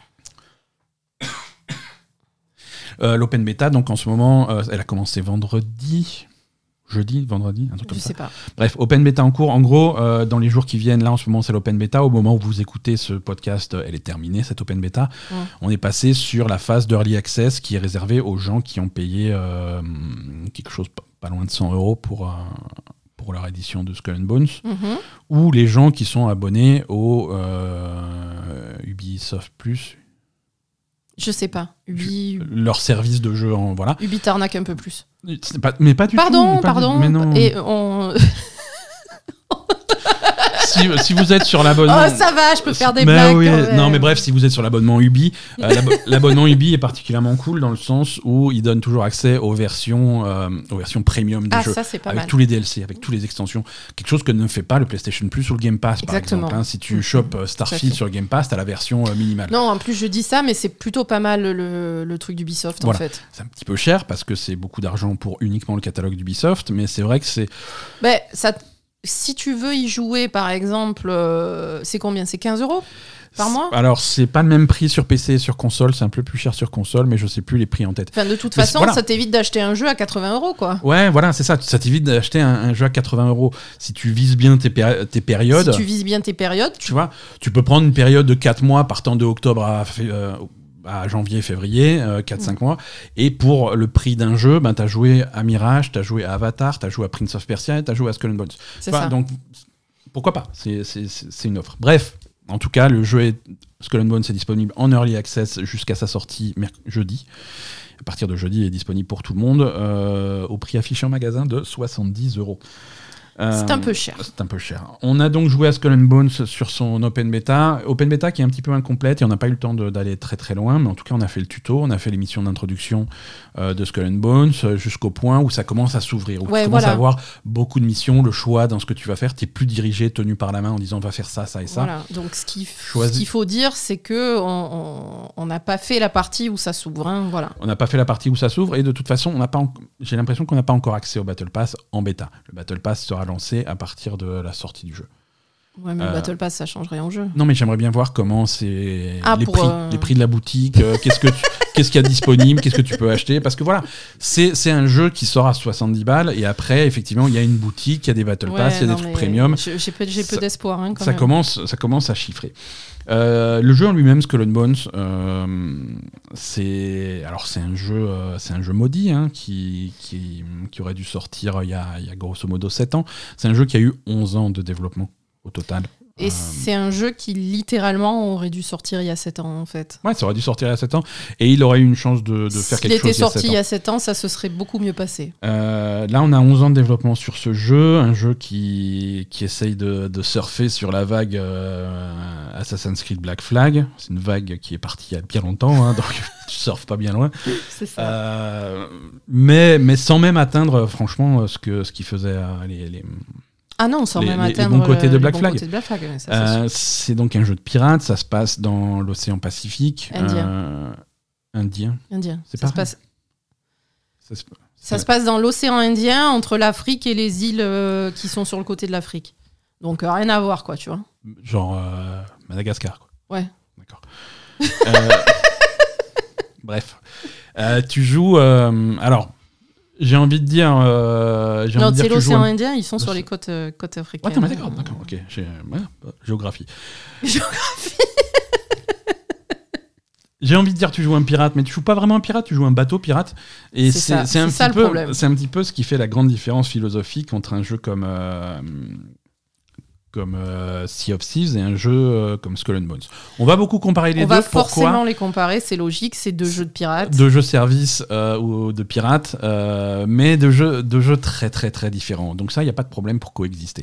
Euh, L'open beta, donc en ce moment, euh, elle a commencé vendredi. Jeudi, vendredi, un truc comme Je ça. sais pas. Bref, open beta en cours. En gros, euh, dans les jours qui viennent, là en ce moment, c'est l'open beta. Au moment où vous écoutez ce podcast, euh, elle est terminée, cette open beta. Ouais. On est passé sur la phase d'early access qui est réservée aux gens qui ont payé euh, quelque chose pas, loin de 100 euros pour, euh, pour leur édition de Skull and Bones. Mhm. Ou les gens qui sont abonnés au euh, Ubisoft Plus, Je sais pas. Ubi, leur service de jeu en. Voilà. Ubi t'arnaque un peu plus. Pas, mais pas du Pardon, tout. pas pardon. non. Et on... si, si vous êtes sur l'abonnement. Oh, ça va, je peux faire des Bah blagues. oui, même. non, mais bref, si vous êtes sur l'abonnement Ubi, euh, l'abo- l'abonnement Ubi est particulièrement cool dans le sens où il donne toujours accès aux versions, euh, aux versions premium des Ah, jeux. ça, c'est pas avec mal. tous les DLC, avec toutes les extensions. Quelque chose que ne fait pas le PlayStation Plus ou le Game Pass, par Exactement. exemple. hein. Si tu chopes euh, Starfield sur le Game Pass, t'as la version euh, minimale. Non, en plus, je dis ça, mais c'est plutôt pas mal le, le truc d'Ubisoft, en fait. C'est un petit peu cher parce que c'est beaucoup d'argent pour uniquement le catalogue d'Ubisoft, mais c'est vrai que c'est. Ben, ça, si tu veux y jouer, par exemple, euh, c'est combien? C'est 15 euros par mois? Alors, c'est pas le même prix sur PC et sur console, c'est un peu plus cher sur console, mais je sais plus les prix en tête. Enfin, de toute Mais façon, voilà. ça t'évite d'acheter un jeu à 80 euros, quoi. Ouais, voilà, c'est ça. Ça t'évite d'acheter un, un jeu à 80 euros. Si tu vises bien tes, péri- tes périodes, Si tu vises bien tes périodes, tu vois, tu peux prendre une période de 4 mois partant de octobre à, euh, à janvier, février, 4-5 mois. Et pour le prix d'un jeu, ben, tu as joué à Mirage, tu as joué à Avatar, tu as joué à Prince of Persia, tu as joué à Skull and Bones. c'est Voilà, ça. Donc, pourquoi pas? C'est- une offre. Bref, en tout cas, le jeu est, Skull and Bones est disponible en early access jusqu'à sa sortie jeudi. À partir de jeudi, il est disponible pour tout le monde euh, au prix affiché en magasin de 70 euros. C'est Euh, un peu cher. C'est un peu cher. On a donc joué à Skull and Bones sur son Open Beta. Open Beta qui est un petit peu incomplète et on n'a pas eu le temps d'aller très très loin, mais en tout cas on a fait le tuto, on a fait l'émission d'introduction euh, de Skull and Bones euh, jusqu'au point où ça commence à s'ouvrir, où Ouais, tu commences voilà. à avoir beaucoup de missions, le choix dans ce que tu vas faire, tu es plus dirigé, tenu par la main en disant on va faire ça, ça et ça. Voilà. Donc, ce qu'il faut dire, c'est que on- n'a pas fait la partie où ça s'ouvre. hein, Voilà. On n'a pas fait la partie où ça s'ouvre et de toute façon, J'ai l'impression qu'on n'a pas encore accès au Battle Pass en bêta. Le Battle Pass sera à partir de la sortie du jeu. Ouais, mais Euh, le Battle Pass, ça change rien au jeu. Non, mais j'aimerais bien voir comment c'est Ah, les prix, euh, les prix de la boutique. euh, qu'est-ce que qu'est-ce qu'il y a disponible, qu'est-ce que tu peux acheter, parce que voilà, c'est un jeu qui sort à 70 balles et après effectivement il y a une boutique, il y a des Battle Pass, il y a non, des trucs premium. J'ai peu, d'espoir. hein, Ça même. commence, ça commence à chiffrer. Euh, le jeu en lui-même, Skull Bones, euh, c'est alors c'est un jeu, euh, c'est un jeu maudit hein, qui aurait dû sortir il y, a, il y a grosso modo 7 ans. C'est un jeu qui a eu 11 ans de développement au total. Et Euh, c'est un jeu qui littéralement aurait dû sortir il y a 7 ans en fait. Ouais, ça aurait dû sortir il y a 7 ans et il aurait eu une chance de, de faire S'il quelque était chose il y a sorti 7 il y a 7 ans, ça se serait beaucoup mieux passé. Euh, là, on a 11 ans de développement sur ce jeu, un jeu qui, qui essaye de, de surfer sur la vague euh, Assassin's Creed Black Flag. C'est une vague qui est partie il y a bien longtemps, hein, donc tu surfes pas bien loin. C'est ça. Mais, mais sans même atteindre, franchement, ce que ce qui faisait les, les- ah non, sans les- même les- les atteindre bons côtés de le- les Black bons Flag. côtés de Black Flag, c'est. Euh, c'est donc un jeu de pirates, ça se passe dans l'océan Pacifique. Indien. Euh, Indien. Indien. c'est Ça, se passe, Ça se- ça se passe dans l'océan Indien entre l'Afrique et les îles euh, qui sont sur le côté de l'Afrique. Donc euh, rien à voir, quoi, tu vois. Genre euh, Madagascar, quoi. Ouais. D'accord. Euh, Bref. Euh, tu joues. euh, alors, j'ai envie de dire. euh, j'ai envie de dire que l'océan Indien, ils sont sur les côtes, euh, côtes africaines. attends, mais d'accord, d'accord, ok. J'ai- ouais, bah, géographie. Géographie. J'ai envie de dire tu joues un pirate, mais tu joues pas vraiment un pirate, tu joues un bateau pirate. Et C'est c'est ça, c'est un c'est ça petit le peu, problème. c'est un petit peu ce qui fait la grande différence philosophique entre un jeu comme euh, comme euh, Sea of Thieves et un jeu euh, comme Skull and Bones. On va beaucoup comparer les On deux. va Pourquoi forcément les comparer, c'est logique, c'est deux jeux de pirates. de jeux service euh, ou de pirates, mais de jeux, de jeux très très très différents. Donc ça, il n'y a pas de problème pour coexister.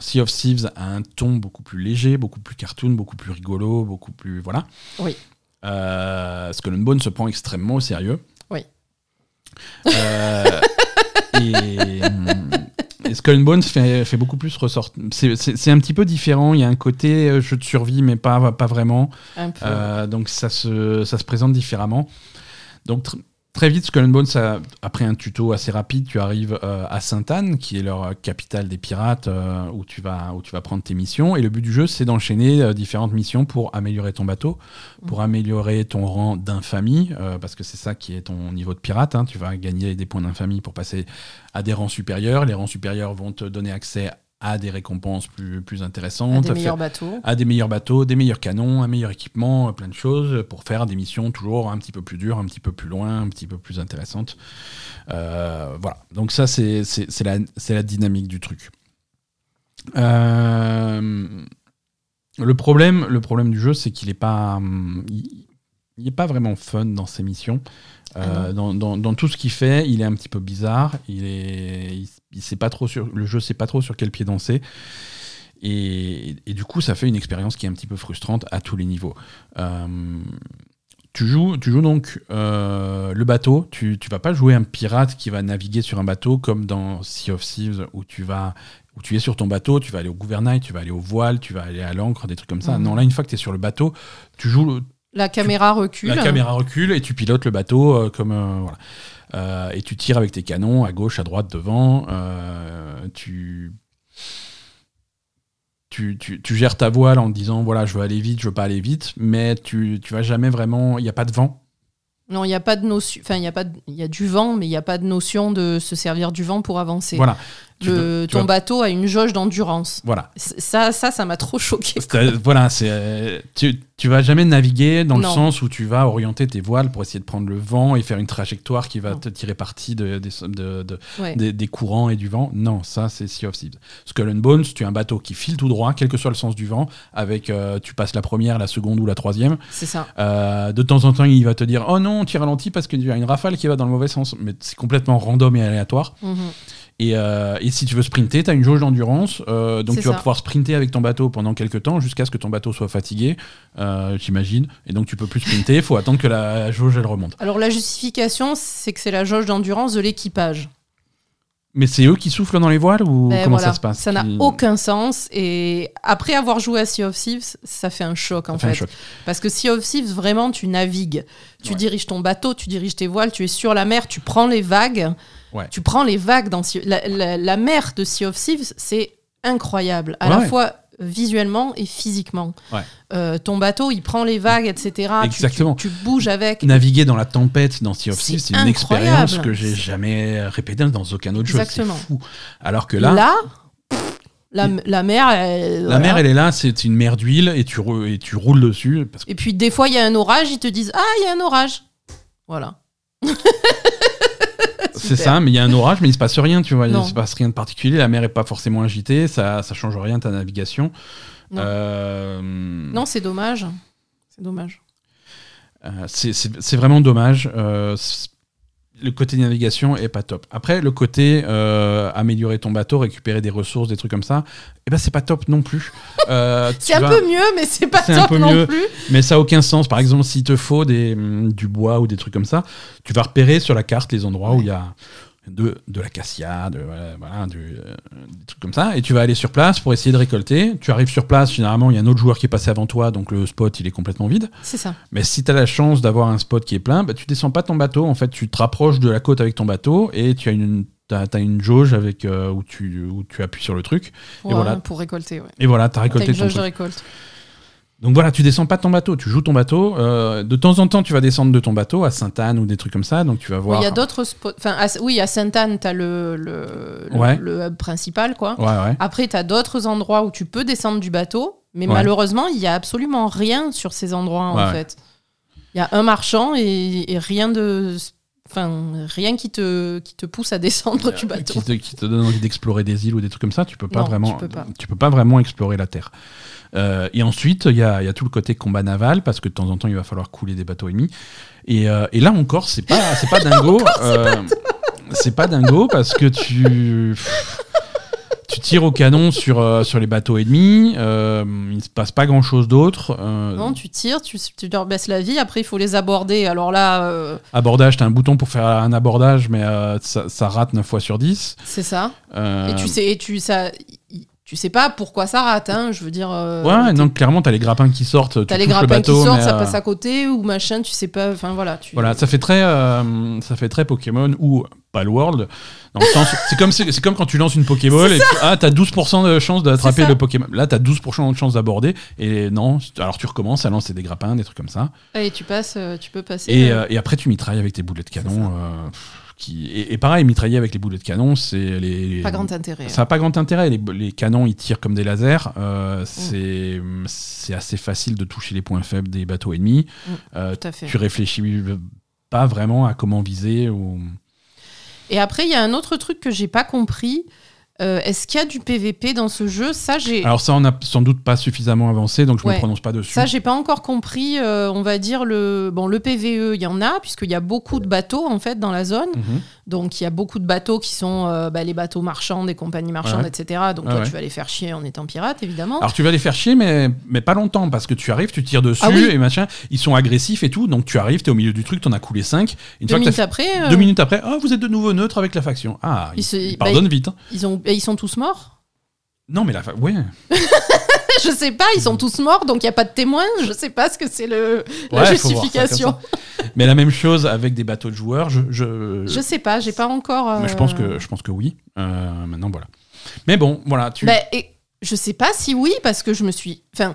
Sea of Thieves a un ton beaucoup plus léger, beaucoup plus cartoon, beaucoup plus rigolo, beaucoup plus... Voilà. Oui. Skull and Bones se prend extrêmement au sérieux. Oui. Et, et Skull and Bones fait, fait beaucoup plus ressortir... C'est un petit peu différent, il y a un côté euh, jeu de survie, mais pas, pas vraiment. Un peu. Euh, donc ça se, ça se présente différemment. Donc très vite, Skull and Bones, ça- après un tuto assez rapide, tu arrives euh, à Sainte-Anne, qui est leur euh, capitale des pirates, euh, où, tu vas, où tu vas prendre tes missions. Et le but du jeu, c'est d'enchaîner euh, différentes missions pour améliorer ton bateau, pour améliorer ton rang d'infamie, parce que c'est ça qui est ton niveau de pirate. hein. Tu vas gagner des points d'infamie pour passer à des rangs supérieurs. Les rangs supérieurs vont te donner accès à des récompenses plus, plus à intéressantes. des à meilleurs bateaux. à des meilleurs bateaux, des meilleurs canons, un meilleur équipement, plein de choses pour faire des missions toujours un petit peu plus dures, un petit peu plus loin, un petit peu plus intéressantes. Euh, voilà. Donc ça, c'est la, dynamique du truc. Euh, le problème, le problème du jeu, c'est qu'il n'est pas, hum, il, il est pas vraiment fun dans ses missions. Euh, Ah dans, dans- dans tout ce qu'il fait, il est un petit peu bizarre. Il est, il, il sait pas trop sur le jeu, sait pas trop sur quel pied danser. Et, et du coup, ça fait une expérience qui est un petit peu frustrante à tous les niveaux. Euh, tu joues, tu joues donc euh, le bateau. Tu, tu vas pas jouer un pirate qui va naviguer sur un bateau comme dans Sea of Thieves où tu vas où tu es sur ton bateau, tu vas aller au gouvernail, tu vas aller au voile, tu vas aller à l'ancre, des trucs comme ça. Mhm. Non, là, une fois que tu es sur le bateau, tu joues La caméra recule. la caméra recule et tu pilotes le bateau euh, comme euh, voilà. Euh, et tu tires avec tes canons à gauche, à droite, devant. tu, tu, tu, tu gères ta voile en te disant voilà, je veux aller vite, je veux pas aller vite, mais tu, tu vas jamais vraiment. Il n'y a pas de vent. Non, il n'y a pas de notion. Enfin, il y a pas. de- Il y a du vent, mais il n'y a pas de notion de se servir du vent pour avancer. Voilà. Le- ton vas- bateau a une jauge d'endurance. Voilà. Ça, ça, ça m'a trop choqué. C'est- Voilà, c'est euh, tu, tu vas jamais naviguer dans le sens où tu vas orienter tes voiles pour essayer de prendre le vent et faire une trajectoire qui va Non. te tirer parti de, des- de- de, Ouais. des, des courants et du vent. Non, ça c'est Sea of Thieves. Skull and Bones, tu as un bateau qui file tout droit, quel que soit le sens du vent, avec euh, tu passes la première, la seconde ou la troisième. C'est ça. Euh, de temps en temps, il va te dire oh non, tu ralentis parce qu'il y a une rafale qui va dans le mauvais sens. Mais c'est complètement random et aléatoire. Mhm. Et, euh, et si tu veux sprinter, tu as une jauge d'endurance. euh, donc tu vas pouvoir sprinter avec ton bateau pendant quelques temps jusqu'à ce que ton bateau soit fatigué, euh, j'imagine. Et donc tu peux plus sprinter, il faut attendre que la jauge elle remonte. Alors la justification, c'est que c'est la jauge d'endurance de l'équipage. Mais c'est eux qui soufflent dans les voiles ou Ben comment voilà, ça se passe Ça n'a Qui- aucun sens. Et après avoir joué à Sea of Thieves, ça fait un choc Ça en fait un choc. Parce que Sea of Thieves, vraiment, tu navigues. Tu Ouais. diriges ton bateau, tu diriges tes voiles, tu es sur la mer, tu prends les vagues. Ouais. Tu prends les vagues dans Sea- la, la- la mer de Sea of Thieves, c'est incroyable, à Ouais, la ouais. fois visuellement et physiquement. Ouais. Euh, ton bateau, il prend les vagues, etc. Exactement. Tu, tu bouges avec. Naviguer dans la tempête dans Sea of Thieves, c'est une expérience que j'ai jamais répétée dans aucun autre jeu. C'est Exactement. fou. Alors que là, Là, la, la mer, elle- la voilà. mer, elle est là, c'est une mer d'huile et tu, rou- et tu roules dessus. Parce que Et puis des fois, il y a un orage, ils te disent Ah, il y a un orage. Voilà. c'est ça, mais il y a un orage, mais il se passe rien, tu vois. Il Non. se passe rien de particulier. La mer est pas forcément agitée, ça, ça change rien ta navigation. Non. Euh, Non, c'est dommage. C'est dommage. Euh, c'est- vraiment dommage. Euh, le côté navigation est pas top. Après, le côté euh, améliorer ton bateau, récupérer des ressources, des trucs comme ça, eh ben c'est pas top non plus. Euh, C'est un vas- peu mieux, mais c'est pas un top peu non mieux. plus. Mais ça a aucun sens. Par exemple, s'il te faut des, hum, du bois ou des trucs comme ça, tu vas repérer sur la carte les endroits où il y a de, de l'acacia, de, voilà, du, euh, des trucs comme ça, et tu vas aller sur place pour essayer de récolter. Tu arrives sur place, généralement, il y a un autre joueur qui est passé avant toi, donc le spot, il est complètement vide. C'est ça. Mais si tu as la chance d'avoir un spot qui est plein, bah, tu descends pas ton bateau. En fait, tu te rapproches de la côte avec ton bateau et tu as une, t'as- t'as une jauge avec, euh, où, tu, où tu appuies sur le truc. Pour, Et voilà. pour récolter, ouais. Et voilà, tu as T'as récolté une ton jauge de récolte. Donc voilà, tu descends pas de ton bateau, tu joues ton bateau. Euh, de temps en temps, tu vas descendre de ton bateau à Sainte-Anne ou des trucs comme ça. Donc tu vas voir. Il y a d'autres spots. Enfin, à- oui, à Sainte-Anne, tu as le, le, le- Ouais. le hub principal, quoi. Ouais, ouais. Après, tu as d'autres endroits où tu peux descendre du bateau, mais malheureusement, il y a absolument rien sur ces endroits, en fait. Il y a un marchand et, et rien de. Enfin, rien qui te, qui te pousse à descendre du bateau. Qui te, qui te donne envie d'explorer des îles ou des trucs comme ça, tu peux pas Non, vraiment. tu peux pas. tu peux pas vraiment explorer la Terre. Euh, et ensuite, il y a, il y a tout le côté combat naval parce que de temps en temps, il va falloir couler des bateaux ennemis. Et, euh, et là encore, c'est pas, c'est pas dingo. euh, c'est pas dingo parce que tu. Tu tires au canon sur, euh, sur les bateaux ennemis, euh, il se passe pas grand chose d'autre. euh, Non, tu tires, tu, tu leur baisses la vie, après il faut les aborder. Alors là, Abordage, t'as un bouton pour faire un abordage, mais ça, ça rate 9 fois sur 10. c'est ça. Et tu sais, et tu, ça, tu sais pas pourquoi ça rate, hein, je veux dire. euh, Ouais, donc clairement, t'as les grappins qui sortent, tu T'as les le grappins qui sortent, ça euh, passe à côté ou machin, tu sais pas. Enfin voilà. Tu... Voilà, ça fait très, euh, ça fait très Pokémon ou Palworld. Dans le sens, c'est comme, c'est c'est comme quand tu lances une Pokéball et tu, ah, t'as 12% de chance d'attraper le Pokémon. Là, t'as 12% de chance d'aborder et non, alors tu recommences à lancer des grappins, des trucs comme ça. Et tu passes, tu peux passer. Et, et après, tu mitrailles avec tes boulets de canon. pff, qui, et, et pareil, mitrailler avec les boulets de canon, c'est les. pas grand intérêt. Ça n'a pas grand intérêt. Les, les canons, ils tirent comme des lasers. Mm. Euh, c'est c'est assez facile de toucher les points faibles des bateaux ennemis. Mm, Euh, Tout à fait. tu réfléchis pas vraiment à comment viser. Ou... Et après, il y a un autre truc que j'ai pas compris. Euh, Est-ce qu'il y a du PVP dans ce jeu? Ça, j'ai. Alors ça, on n'a sans doute pas suffisamment avancé, donc je ne Ouais. me prononce pas dessus. Ça, j'ai pas encore compris. euh, on va dire le bon, le PVE, il y en a puisqu'il y a beaucoup de bateaux en fait dans la zone. Mhm. Donc il y a beaucoup de bateaux qui sont euh, bah, les bateaux marchands, des compagnies marchandes, Ouais. etc. Donc Ouais, toi, ouais. tu vas les faire chier en étant pirate, évidemment. Alors tu vas les faire chier, mais, mais pas longtemps, parce que tu arrives, tu tires dessus, Ah oui. et machin, ils sont agressifs et tout, donc tu arrives, tu es au milieu du truc, tu en as coulé 5. Une Deux fois minutes après, euh, Deux minutes après, ah, vous êtes de nouveau neutre avec la faction. Ah, ils, Ils se- ils bah, pardonnent vite. hein. ils ont, et ils sont tous morts? Non, mais la fa... ouais. je sais pas, ils sont tous morts, donc il y a pas de témoins. Je sais pas ce que c'est le la Ouais, justification. Mais la même chose avec des bateaux de joueurs, je, je, Je sais pas, j'ai pas encore. mais je euh, pense que je pense que oui. Euh, maintenant voilà. Mais bon, voilà, tu. Bah, et je sais pas si oui, parce que je me suis. Enfin,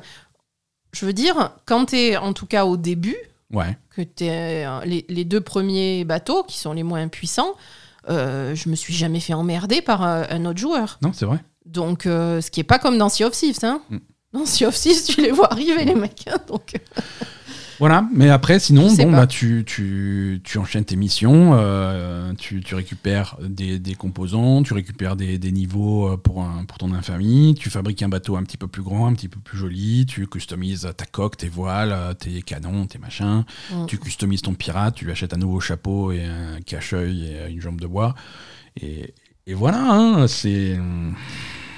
je veux dire, quand t'es en tout cas au début, Ouais. que t'es euh, les, les deux premiers bateaux qui sont les moins puissants, euh, je me suis jamais fait emmerder par euh, un autre joueur. Non, c'est vrai. Donc, euh, ce qui est pas comme dans Sea of Thieves, hein. Mm. Dans Sea of Thieves, tu les vois arriver les mecs. hein, donc, euh, Voilà, mais après, sinon, bon, pas. bah, tu, tu, tu enchaînes tes missions, euh, tu, tu récupères des, des composants, tu récupères des, des niveaux pour, un, pour ton infamie, tu fabriques un bateau un petit peu plus grand, un petit peu plus joli, tu customises ta coque, tes voiles, tes canons, tes machins, Mm. tu customises ton pirate, tu lui achètes un nouveau chapeau et un cache-œil et une jambe de bois. Et, et voilà, hein, c'est.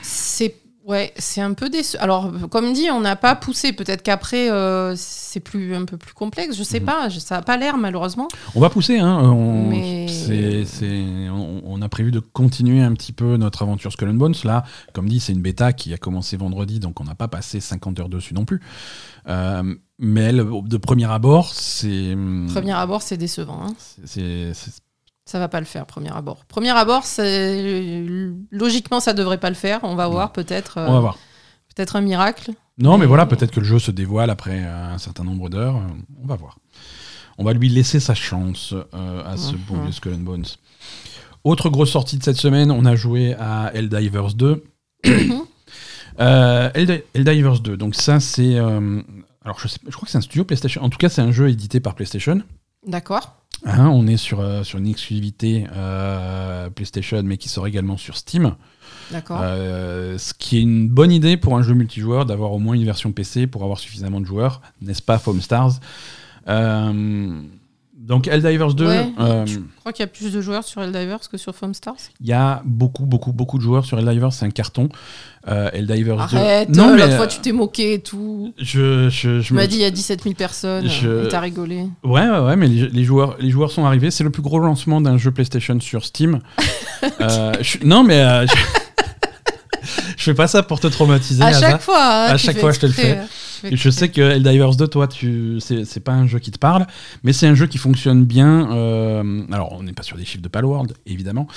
c'est ouais, c'est un peu déçu. Alors, comme dit, on n'a pas poussé. Peut-être qu'après, euh, c'est plus un peu plus complexe. Je sais Mhm. pas. Ça a pas l'air malheureusement. On va pousser, hein. On, Mais- c'est- c'est- on, on a prévu de continuer un petit peu notre aventure Skull and Bones. Là, comme dit, c'est une bêta qui a commencé vendredi, donc on n'a pas passé 50 heures dessus non plus. Euh, mais elle, de premier abord, c'est. Premier abord, c'est décevant. hein. c'est- c'est- Ça va pas le faire, premier abord. Premier abord, c'est logiquement, ça devrait pas le faire. On va voir, peut-être. euh, On va voir. Peut-être un miracle. Non, mais voilà, peut-être que le jeu se dévoile après un certain nombre d'heures. euh, On va voir. On va lui laisser sa chance euh, à ce Mhm. bon vieux Skull and Bones. Autre grosse sortie de cette semaine, on a joué à Helldivers 2. euh, Helldi- Helldivers 2, donc ça c'est... euh, alors je, sais- je crois que c'est un studio PlayStation. En tout cas, c'est un jeu édité par PlayStation. D'accord. Hein, on est sur, euh, sur une exclusivité euh, PlayStation, mais qui sort également sur Steam. D'accord. Euh, ce qui est une bonne idée pour un jeu multijoueur d'avoir au moins une version PC pour avoir suffisamment de joueurs, n'est-ce pas, Foam Stars? Euh, Donc, Helldivers 2, Ouais, euh, Je crois qu'il y a plus de joueurs sur Helldivers que sur Foam Stars. il y a beaucoup, beaucoup, beaucoup de joueurs sur Helldivers, c'est un carton. Euh, Helldivers Arrête, 2. euh, mais l'autre fois euh, tu t'es moqué et tout. je, je, je Tu me- m'as dit il y a 17 000 personnes, Je- euh, t'as rigolé. Ouais, ouais, ouais, mais les, les joueurs, les joueurs sont arrivés. C'est le plus gros lancement d'un jeu PlayStation sur Steam. Euh, je- non, mais euh, je... je fais pas ça pour te traumatiser. À Asa. chaque fois, hein, À chaque fois, je te le fais. Je sais que Helldivers 2, toi, tu, c'est, pas un jeu qui te parle, mais c'est un jeu qui fonctionne bien. euh, alors, on n'est pas sur des chiffres de Palworld, évidemment,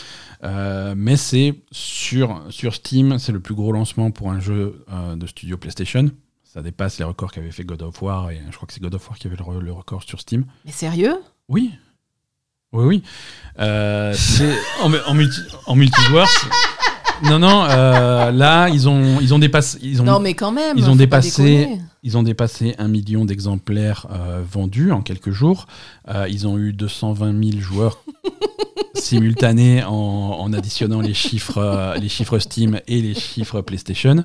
euh, mais c'est sur, sur Steam, c'est le plus gros lancement pour un jeu euh, de studio PlayStation. Ça dépasse les records qu'avait fait God of War, et je crois que c'est God of War qui avait le, le record sur Steam. Mais sérieux? Oui. Oui, oui. Euh, en, en, multi, en multijoueur. c'est- Non, non. euh, là, ils ont, ils ont dépassé. Ils ont, Non, mais quand même. ils ont dépassé-. Ils ont dépassé un million d'exemplaires euh, vendus en quelques jours. Euh, ils ont eu 220 000 joueurs simultanés en, en additionnant les chiffres, euh, les chiffres Steam et les chiffres PlayStation.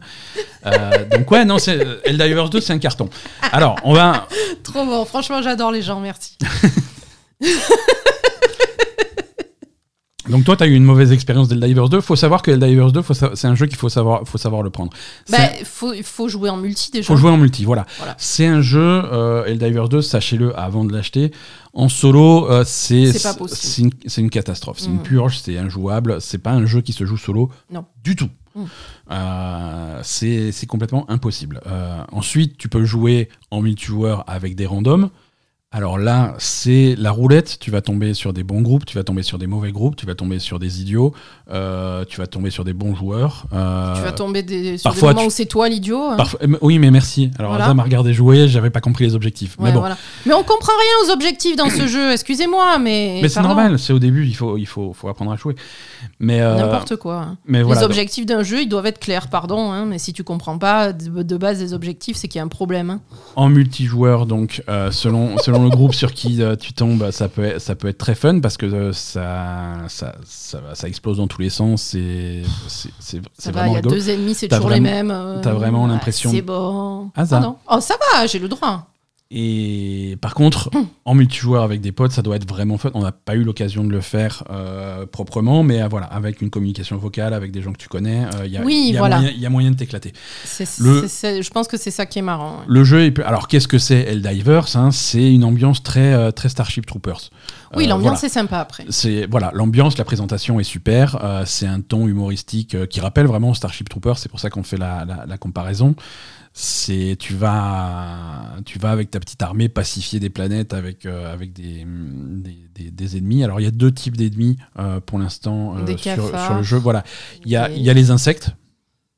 Donc ouais, non, c'est Helldivers 2, c'est un carton. Alors, on va, Trop bon. Franchement, j'adore les gens. Merci. Donc toi, tu as eu une mauvaise expérience d'Helldivers 2. faut savoir que Helldivers 2, faut sa- c'est un jeu qu'il faut savoir, faut savoir le prendre. Bah, faut, faut jouer en multi déjà. faut jouer en multi, voilà. Voilà. C'est un jeu, euh, Helldivers 2, sachez-le avant de l'acheter. En solo, euh, c'est C'est pas possible. c'est une, catastrophe. C'est une Mhm. purge, c'est injouable. C'est pas un jeu qui se joue solo Non. du tout. Mhm. Euh, c'est c'est complètement impossible. Euh, ensuite, tu peux jouer en multijoueur avec des randoms. Alors là, c'est la roulette. Tu vas tomber sur des bons groupes, tu vas tomber sur des mauvais groupes, tu vas tomber sur des idiots, euh, tu vas tomber sur des bons joueurs. euh, Tu vas tomber des, sur parfois, des moments tu- où c'est toi l'idiot. hein. oui, mais merci. Alors Voilà. Asa m'a regardé jouer, j'avais pas compris les objectifs. Ouais, mais bon, voilà. Mais on comprend rien aux objectifs dans ce jeu. Excusez-moi, mais. mais c'est normal. C'est au début, il faut, il faut, faut apprendre à jouer. Mais euh, N'importe quoi. hein. mais voilà. les objectifs d'un jeu, ils doivent être clairs, pardon, hein, mais si tu comprends pas de, base les objectifs, c'est qu'il y a un problème. En multijoueur, donc, selon, selon le groupe sur qui euh, tu tombes, ça peut, être, ça peut être très fun parce que euh, ça, ça, ça, ça explose dans tous les sens. C'est vraiment il y a deux ennemis, c'est toujours vraiment- les mêmes. euh, t'as vraiment l'impression- C'est bon. Ah, ça. Oh, non. Oh, ça va, j'ai le droit. Et par contre, en multijoueur avec des potes, ça doit être vraiment fun. On n'a pas eu l'occasion de le faire euh, proprement, mais euh, voilà, avec une communication vocale, avec des gens que tu connais, euh, il y, a- Oui, voilà. moyen- il y a moyen de t'éclater. Je pense que c'est ça qui est marrant. ouais. Le jeu, alors qu'est-ce que c'est Helldivers hein? C'est une ambiance très, très Starship Troopers. Oui, Euh, l'ambiance voilà. est sympa après. C'est voilà, l'ambiance, la présentation est super. euh, c'est un ton humoristique euh, qui rappelle vraiment Starship Troopers. C'est pour ça qu'on fait la, la- la comparaison. C'est tu vas tu vas avec ta petite armée pacifier des planètes avec euh, avec des, des, des- des ennemis. Alors il y a deux types d'ennemis euh, pour l'instant euh, sur, le jeu. Voilà, il y a Des- il y a les insectes,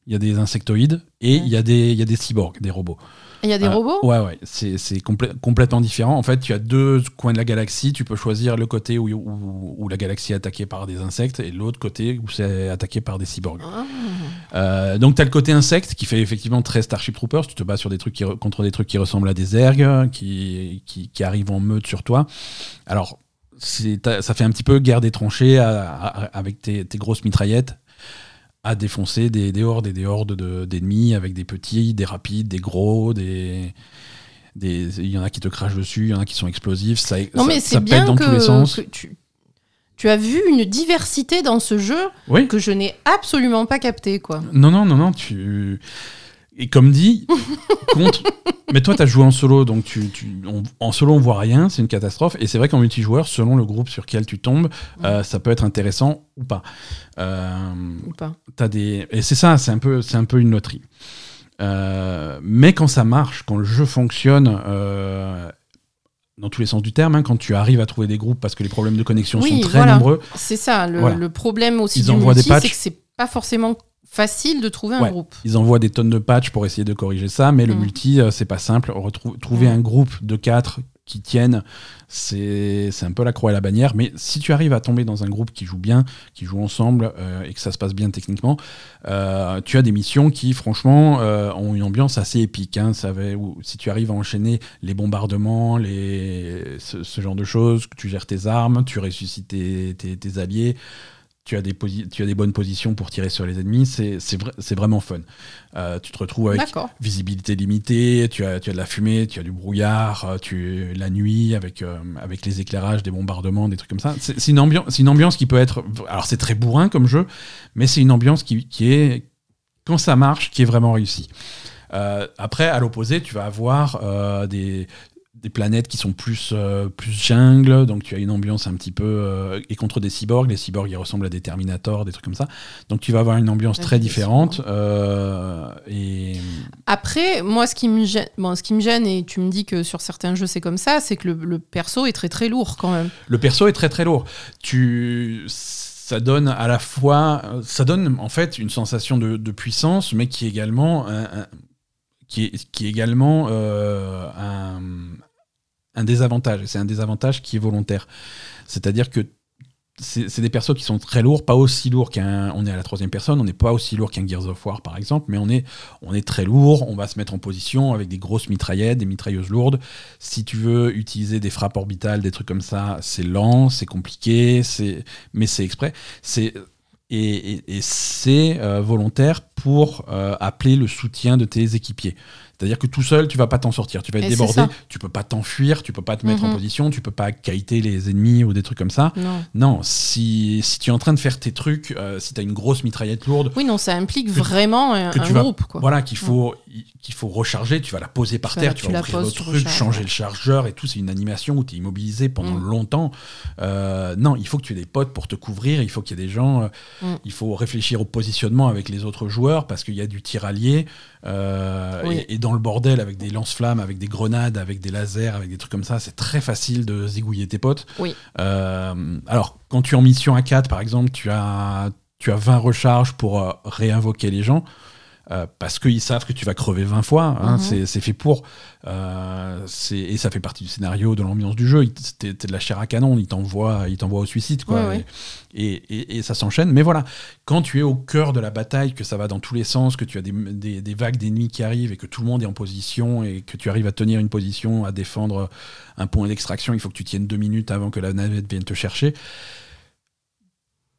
il y a des insectoïdes et Ouais. il y a des il y a des cyborgs, des robots. Il y a des Euh, robots Ouais, ouais, c'est c'est complè- complètement différent. En fait, tu as deux coins de la galaxie. Tu peux choisir le côté où, où, où la galaxie est attaquée par des insectes et l'autre côté où c'est attaqué par des cyborgs. Ah. Euh, donc, tu as le côté insecte qui fait effectivement très Starship Troopers. Tu te bats sur des trucs qui contre des trucs qui ressemblent à des ergs, qui, qui, qui arrivent en meute sur toi. Alors, ça fait un petit peu guerre des tranchées à- à- avec tes, tes grosses mitraillettes à défoncer des, des hordes et des hordes de- d'ennemis avec des petits, des rapides, des gros, des. Il y en a qui te crachent dessus, il y en a qui sont explosifs, ça, Non, ça- mais ça c'est pète bien dans tous les que, sens. que tu, tu as vu une diversité dans ce jeu Oui. que je n'ai absolument pas capté, quoi. Non, non, non, non, tu. Et comme dit, contre. Mais toi, tu as joué en solo, donc tu, tu- on- en solo, on voit rien, c'est une catastrophe. Et c'est vrai qu'en multijoueur, selon le groupe sur lequel tu tombes, euh, ça peut être intéressant ou pas. Euh, Ou pas. t'as des et c'est ça c'est un peu un peu une loterie Euh, mais quand ça marche quand le jeu fonctionne dans tous les sens du terme hein, quand tu arrives à trouver des groupes parce que les problèmes de connexion Oui, sont très voilà. nombreux C'est ça, le, Voilà. le problème aussi Ils du multi, c'est que c'est pas forcément facile de trouver un groupe. ils envoient des tonnes de patchs pour essayer de corriger ça mais le Mm. multi euh, c'est pas simple trouver Mm. un groupe de quatre qui tiennent c'est c'est un peu la croix et la bannière mais si tu arrives à tomber dans un groupe qui joue bien qui joue ensemble euh, et que ça se passe bien techniquement euh, tu as des missions qui franchement euh, ont une ambiance assez épique hein. Ça va- où- si tu arrives à enchaîner les bombardements les ce, ce genre de choses que tu gères tes armes tu ressuscites tes, tes- tes alliés tu as, des tu as des bonnes positions pour tirer sur les ennemis, c'est c'est vraiment fun. Euh, tu te retrouves avec visibilité limitée, tu as, tu as de la fumée, tu as du brouillard, euh, tu, la nuit avec, euh, avec les éclairages, des bombardements, des trucs comme ça. C'est une, une ambiance qui peut être... Alors c'est très bourrin comme jeu, mais c'est une ambiance qui, qui est, quand ça marche, qui est vraiment réussie. Euh, après, à l'opposé, tu vas avoir euh, des, des planètes qui sont plus, euh, plus jungle, donc tu as une ambiance un petit peu... euh, et contre des cyborgs, les cyborgs, ils ressemblent à des Terminators, des trucs comme ça. Donc tu vas avoir une ambiance Ouais, très différente. euh, et... Après, moi, ce qui, me gêne, bon, ce qui me gêne, et tu me dis que sur certains jeux c'est comme ça, c'est que le, le perso est très très lourd quand même. Le perso est très très lourd. Tu, ça donne à la fois, ça donne en fait une sensation de, de puissance, mais qui est également un- un- qui est, qui est également euh, un, un désavantage. C'est un désavantage qui est volontaire. C'est-à-dire que c'est des persos qui sont très lourds, pas aussi lourds qu'un. On est à la troisième personne, on n'est pas aussi lourd qu'un Gears of War par exemple, mais on est, on est très lourd. On va se mettre en position avec des grosses mitraillettes, des mitrailleuses lourdes. Si tu veux utiliser des frappes orbitales, des trucs comme ça, c'est lent, c'est compliqué, mais c'est exprès. C'est et, et, c'est euh, volontaire pour euh, appeler le soutien de tes équipiers. C'est-à-dire que tout seul, tu vas pas t'en sortir. Tu vas être débordé, tu peux pas t'enfuir, tu peux pas te mettre en mhm. position, tu peux pas kiter les ennemis ou des trucs comme ça. Non, si, si tu es en train de faire tes trucs, euh, si tu as une grosse mitraillette lourde. Oui, non, ça implique vraiment un, groupe. Quoi. Voilà, qu'il faut, qu'il faut recharger, tu vas la poser par terre, tu vas ouvrir le truc, changer le chargeur et tout. C'est une animation où tu es immobilisé pendant mm. longtemps. Euh, non, il faut que tu aies des potes pour te couvrir, il faut qu'il y ait des gens. Euh, mm. Il faut réfléchir au positionnement avec les autres joueurs parce qu'il y a du tir allié. et, dans le bordel avec des lance-flammes, avec des grenades, avec des lasers, avec des trucs comme ça, c'est très facile de zigouiller tes potes. Oui. Euh, alors, quand tu es en mission à 4, par exemple, tu as, tu as 20 recharges pour euh, réinvoquer les gens. Euh, parce qu'ils savent que tu vas crever 20 fois. Hein, mhm. C'est fait pour. Euh, et ça fait partie du scénario, de l'ambiance du jeu. T'es de la chair à canon, il t'envoie au suicide. Quoi, Et, ça s'enchaîne. Mais voilà, quand tu es au cœur de la bataille, que ça va dans tous les sens, que tu as des, des vagues d'ennemis qui arrivent et que tout le monde est en position et que tu arrives à tenir une position, à défendre un point d'extraction, il faut que tu tiennes deux minutes avant que la navette vienne te chercher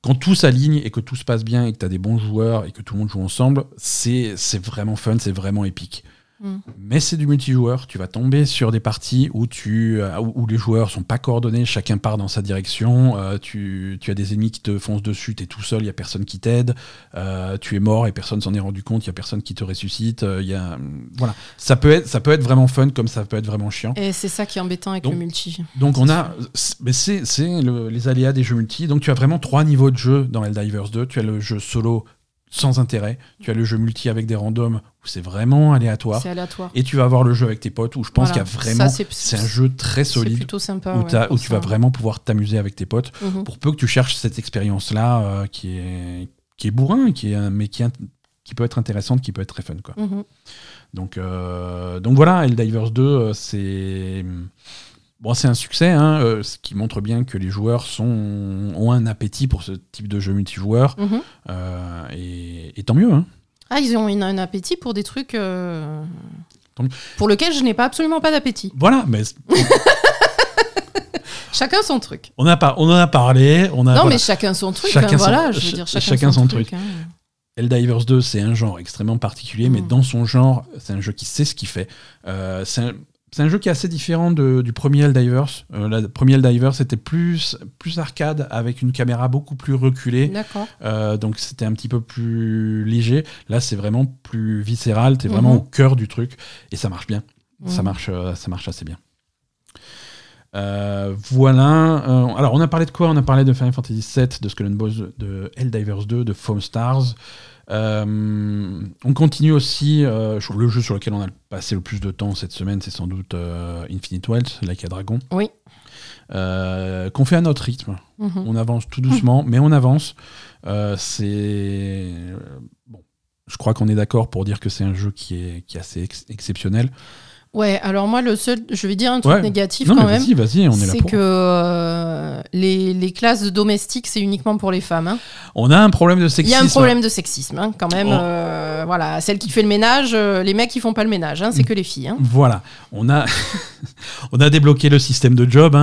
quand tout s'aligne et que tout se passe bien et que tu des bons joueurs et que tout le monde joue ensemble, c'est vraiment fun, c'est vraiment épique. Mm. Mais c'est du multijoueur. Tu vas tomber sur des parties où, tu, euh, où les joueurs sont pas coordonnés, chacun part dans sa direction. Euh, tu, tu, as des ennemis qui te foncent dessus, tu es tout seul, il y a personne qui t'aide. Euh, tu es mort et personne s'en est rendu compte, il y a personne qui te ressuscite. Il y a, voilà. ça, peut être, ça peut être vraiment fun comme ça peut être vraiment chiant. Et c'est ça qui est embêtant avec le multi. Donc on a. C'est les aléas des jeux multi. Donc tu as vraiment trois niveaux de jeu dans Helldivers 2. Tu as le jeu solo sans intérêt. Tu as le jeu multi avec des randoms où c'est vraiment aléatoire. aléatoire. Et tu vas avoir le jeu avec tes potes où je pense qu'il y a vraiment. C'est un jeu très solide. plutôt sympa. Où, tu vas vraiment pouvoir t'amuser avec tes potes. Mhm. Pour peu que tu cherches cette expérience-là euh, qui, est, qui est bourrin, qui est, mais qui, qui peut être intéressante, qui peut être très fun. Quoi. Mhm. donc, euh, donc voilà, Helldivers 2, euh, c'est. Bon, c'est un succès, hein, euh, ce qui montre bien que les joueurs sont, ont un appétit pour ce type de jeu multijoueur. Mhm. Euh, et, tant mieux. Hein. Ah, ils ont un appétit pour des trucs euh, pour lesquels je n'ai pas absolument pas d'appétit. Voilà, mais. chacun son truc. On, a pas, on en a parlé. On a, non, mais chacun son truc. Chacun hein, voilà, je veux dire, chacun, son, truc. truc Helldivers 2, c'est un genre extrêmement particulier, mais mm. dans son genre, c'est un jeu qui sait ce qu'il fait. un, c'est un jeu qui est assez différent du premier Helldivers. Euh, le premier Helldivers c'était plus, plus arcade avec une caméra beaucoup plus reculée. D'accord. Euh, donc c'était un petit peu plus léger. Là, c'est vraiment plus viscéral. T'es vraiment mhm. au cœur du truc et ça marche bien. Ça, mhm. marche, euh, ça marche assez bien. voilà. alors, on a parlé de quoi? On a parlé de Final Fantasy VII, de Skull and Bones, de Helldivers 2, de Foam Stars. Euh, on continue aussi, euh, le jeu sur lequel on a passé le plus de temps cette semaine, c'est sans doute euh, Infinite Wealth, Like a Dragon. Oui. qu'on fait à notre rythme. Mhm. On avance tout doucement, mais on avance. c'est. Bon, je crois qu'on est d'accord pour dire que c'est un jeu qui est, qui est assez exceptionnel. Ouais, alors moi, le seul, je vais dire un truc négatif quand même. Vas-y, vas-y, on est là C'est que euh, les, les, classes domestiques, c'est uniquement pour les femmes. Hein. On a un problème de sexisme. Il y a un problème de sexisme, hein, quand même. Oh. Euh, voilà, celle qui fait le ménage, euh, les mecs, ils font pas le ménage, hein, c'est que les filles. Voilà, on a, on a débloqué le système de job.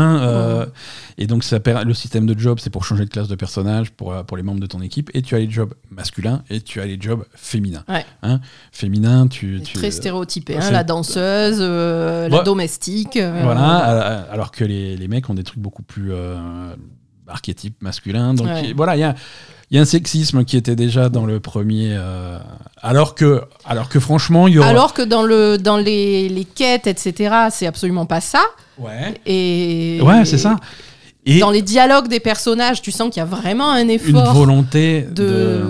Et donc, ça, le système de job, c'est pour changer de classe de personnage pour, pour les membres de ton équipe. Et tu as les jobs masculins et tu as les jobs féminins. Ouais. féminin, tu, tu, Très stéréotypé. la danseuse, euh, la domestique. Euh, voilà, alors que les, les, mecs ont des trucs beaucoup plus euh, archétypes masculins. Donc voilà, il y a, y a, un sexisme qui était déjà dans le premier. alors, que, alors que franchement, il y aura... Alors que dans, le, dans les, les quêtes, etc., c'est absolument pas ça. Ouais. Et, ouais, c'est ça. Et dans les dialogues des personnages, tu sens qu'il y a vraiment un effort. Une volonté de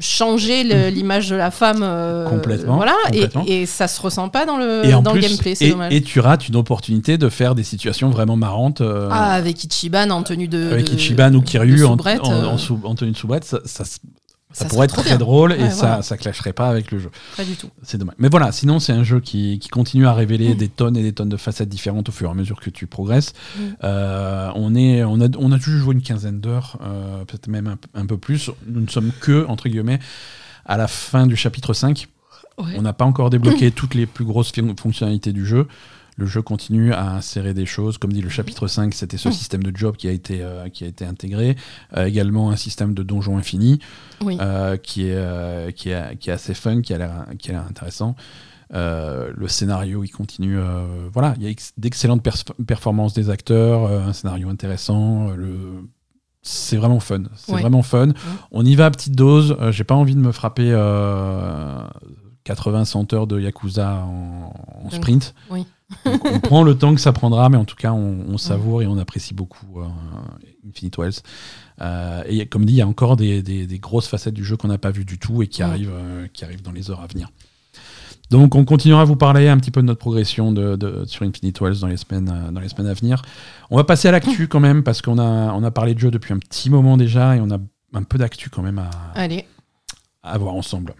changer mm. l'image de la femme. Euh, complètement. Voilà, Et, ça se ressent pas dans le, dans le gameplay, c'est dommage. Et tu rates une opportunité de faire des situations vraiment marrantes. Euh, ah, avec Ichiban en tenue de. Avec Ichiban ou Kiryu en, en, tenue de soubrette, ça, Ça, Ça pourrait être très bien. drôle et Ouais, ça, voilà. ça clasherait pas avec le jeu. Pas du tout. C'est dommage. Mais voilà, sinon c'est un jeu qui, qui continue à révéler des tonnes et des tonnes de facettes différentes au fur et à mesure que tu progresses. Euh, on, est, on, a, on a juste joué une quinzaine d'heures, euh, peut-être même un, un peu plus. Nous ne sommes que, entre guillemets, à la fin du chapitre 5. Ouais. On n'a pas encore débloqué toutes les plus grosses fon- fonctionnalités du jeu. Le jeu continue à insérer des choses. Comme dit le chapitre 5, c'était ce Mm. système de job qui a été, euh, qui a été intégré. Euh, également un système de donjon infini Oui. euh, qui, est, qui, est, qui est assez fun, qui a l'air intéressant. Euh, le scénario, il continue. euh, voilà, il y a ex- d'excellentes performances des acteurs, euh, un scénario intéressant. le... C'est vraiment fun. C'est Ouais. vraiment fun. On y va à petite dose. J'ai pas envie de me frapper euh, 80-100 heures de Yakuza en, en sprint. oui. Donc, on prend le temps que ça prendra, mais en tout cas, on, on savoure et on apprécie beaucoup euh, Infinite Wells. Euh, et comme dit, il y a encore des, des- des grosses facettes du jeu qu'on n'a pas vues du tout et qui, Mm. arrivent, euh, qui arrivent dans les heures à venir. Donc, on continuera à vous parler un petit peu de notre progression de, de- sur Infinite Wells dans les, semaines, dans les semaines à venir. On va passer à l'actu quand même, parce qu'on a, on a parlé de jeu depuis un petit moment déjà et on a un peu d'actu quand même à, Allez. à voir ensemble.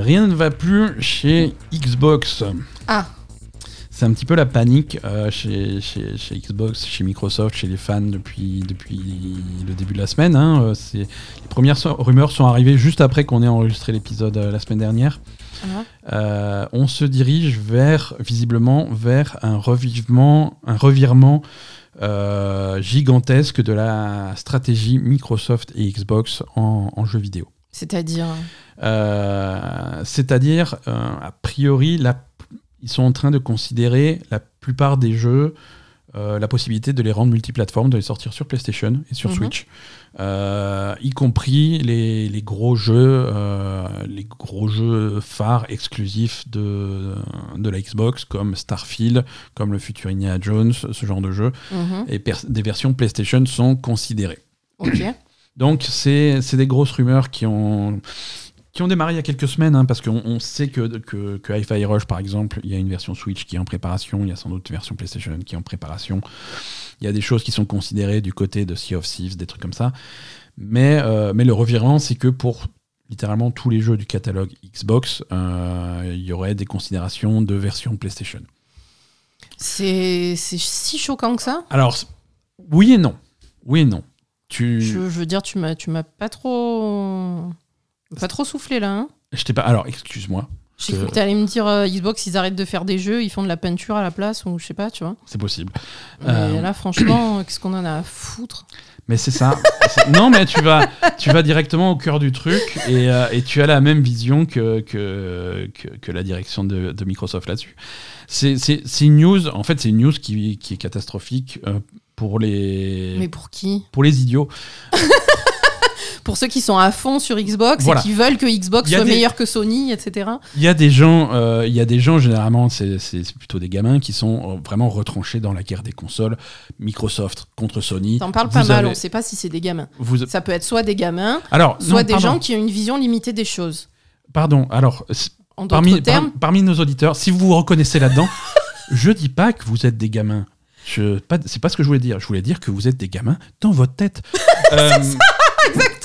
Rien ne va plus chez Xbox. Ah, C'est un petit peu la panique euh, chez, chez- chez Xbox, chez Microsoft, chez les fans depuis, depuis le début de la semaine. hein. Euh, les premières so- rumeurs sont arrivées juste après qu'on ait enregistré l'épisode euh, la semaine dernière. ah, Euh, on se dirige vers, visiblement, vers un revivement, un revirement gigantesque de la stratégie Microsoft et Xbox en, en jeux vidéo. c'est-à-dire. Euh, C'est-à-dire, euh, a priori, la- ils sont en train de considérer la plupart des jeux, euh, la possibilité de les rendre multiplateformes, de les sortir sur PlayStation et sur Mhm. Switch, Euh, y compris les, les gros jeux, euh, les gros jeux phares exclusifs de, de la Xbox, comme Starfield, comme le futur Indiana Jones, ce genre de jeux, Mhm. et des versions PlayStation sont considérées. Donc, c'est des grosses rumeurs qui ont, qui ont démarré il y a quelques semaines, hein, parce qu'on on sait que, que, que Hi-Fi Rush, par exemple, il y a une version Switch qui est en préparation, il y a sans doute une version PlayStation qui est en préparation. Il y a des choses qui sont considérées du côté de Sea of Thieves, des trucs comme ça. Mais, euh, mais le revirement, c'est que pour littéralement tous les jeux du catalogue Xbox, euh, il y aurait des considérations de version PlayStation. C'est si choquant que ça? Alors, oui et non. Oui et non. Tu... je, je veux dire, tu m'as pas trop. Pas trop soufflé là. Hein Je t'ai pas. Alors, excuse-moi. Je- que t'allais me dire euh, Xbox, ils arrêtent de faire des jeux, ils font de la peinture à la place, ou je sais pas, tu vois. C'est possible. Mais Euh, là, franchement, qu'est-ce qu'on en a à foutre? Mais c'est ça. Non, mais tu vas, tu vas directement au cœur du truc et, euh, et tu as la même vision que, que, que, que la direction de, de Microsoft là-dessus. C'est une news, en fait, c'est une news qui, qui est catastrophique euh, pour les, Mais pour qui? pour les idiots. Pour ceux qui sont à fond sur Xbox Voilà. et qui veulent que Xbox soit des- meilleur que Sony, etc. Il y a des gens, euh, il y a des gens généralement, c'est plutôt des gamins qui sont euh, vraiment retranchés dans la guerre des consoles. Microsoft contre Sony. T'en parles pas mal, on sait pas si c'est des gamins. vous- Ça peut être soit des gamins, alors, soit non, des pardon, gens qui ont une vision limitée des choses. Pardon. Alors, En parmi, par- termes, parmi nos auditeurs, si vous vous reconnaissez là-dedans, je dis pas que vous êtes des gamins. Je, pas, c'est pas ce que je voulais dire. Je voulais dire que vous êtes des gamins dans votre tête. Euh,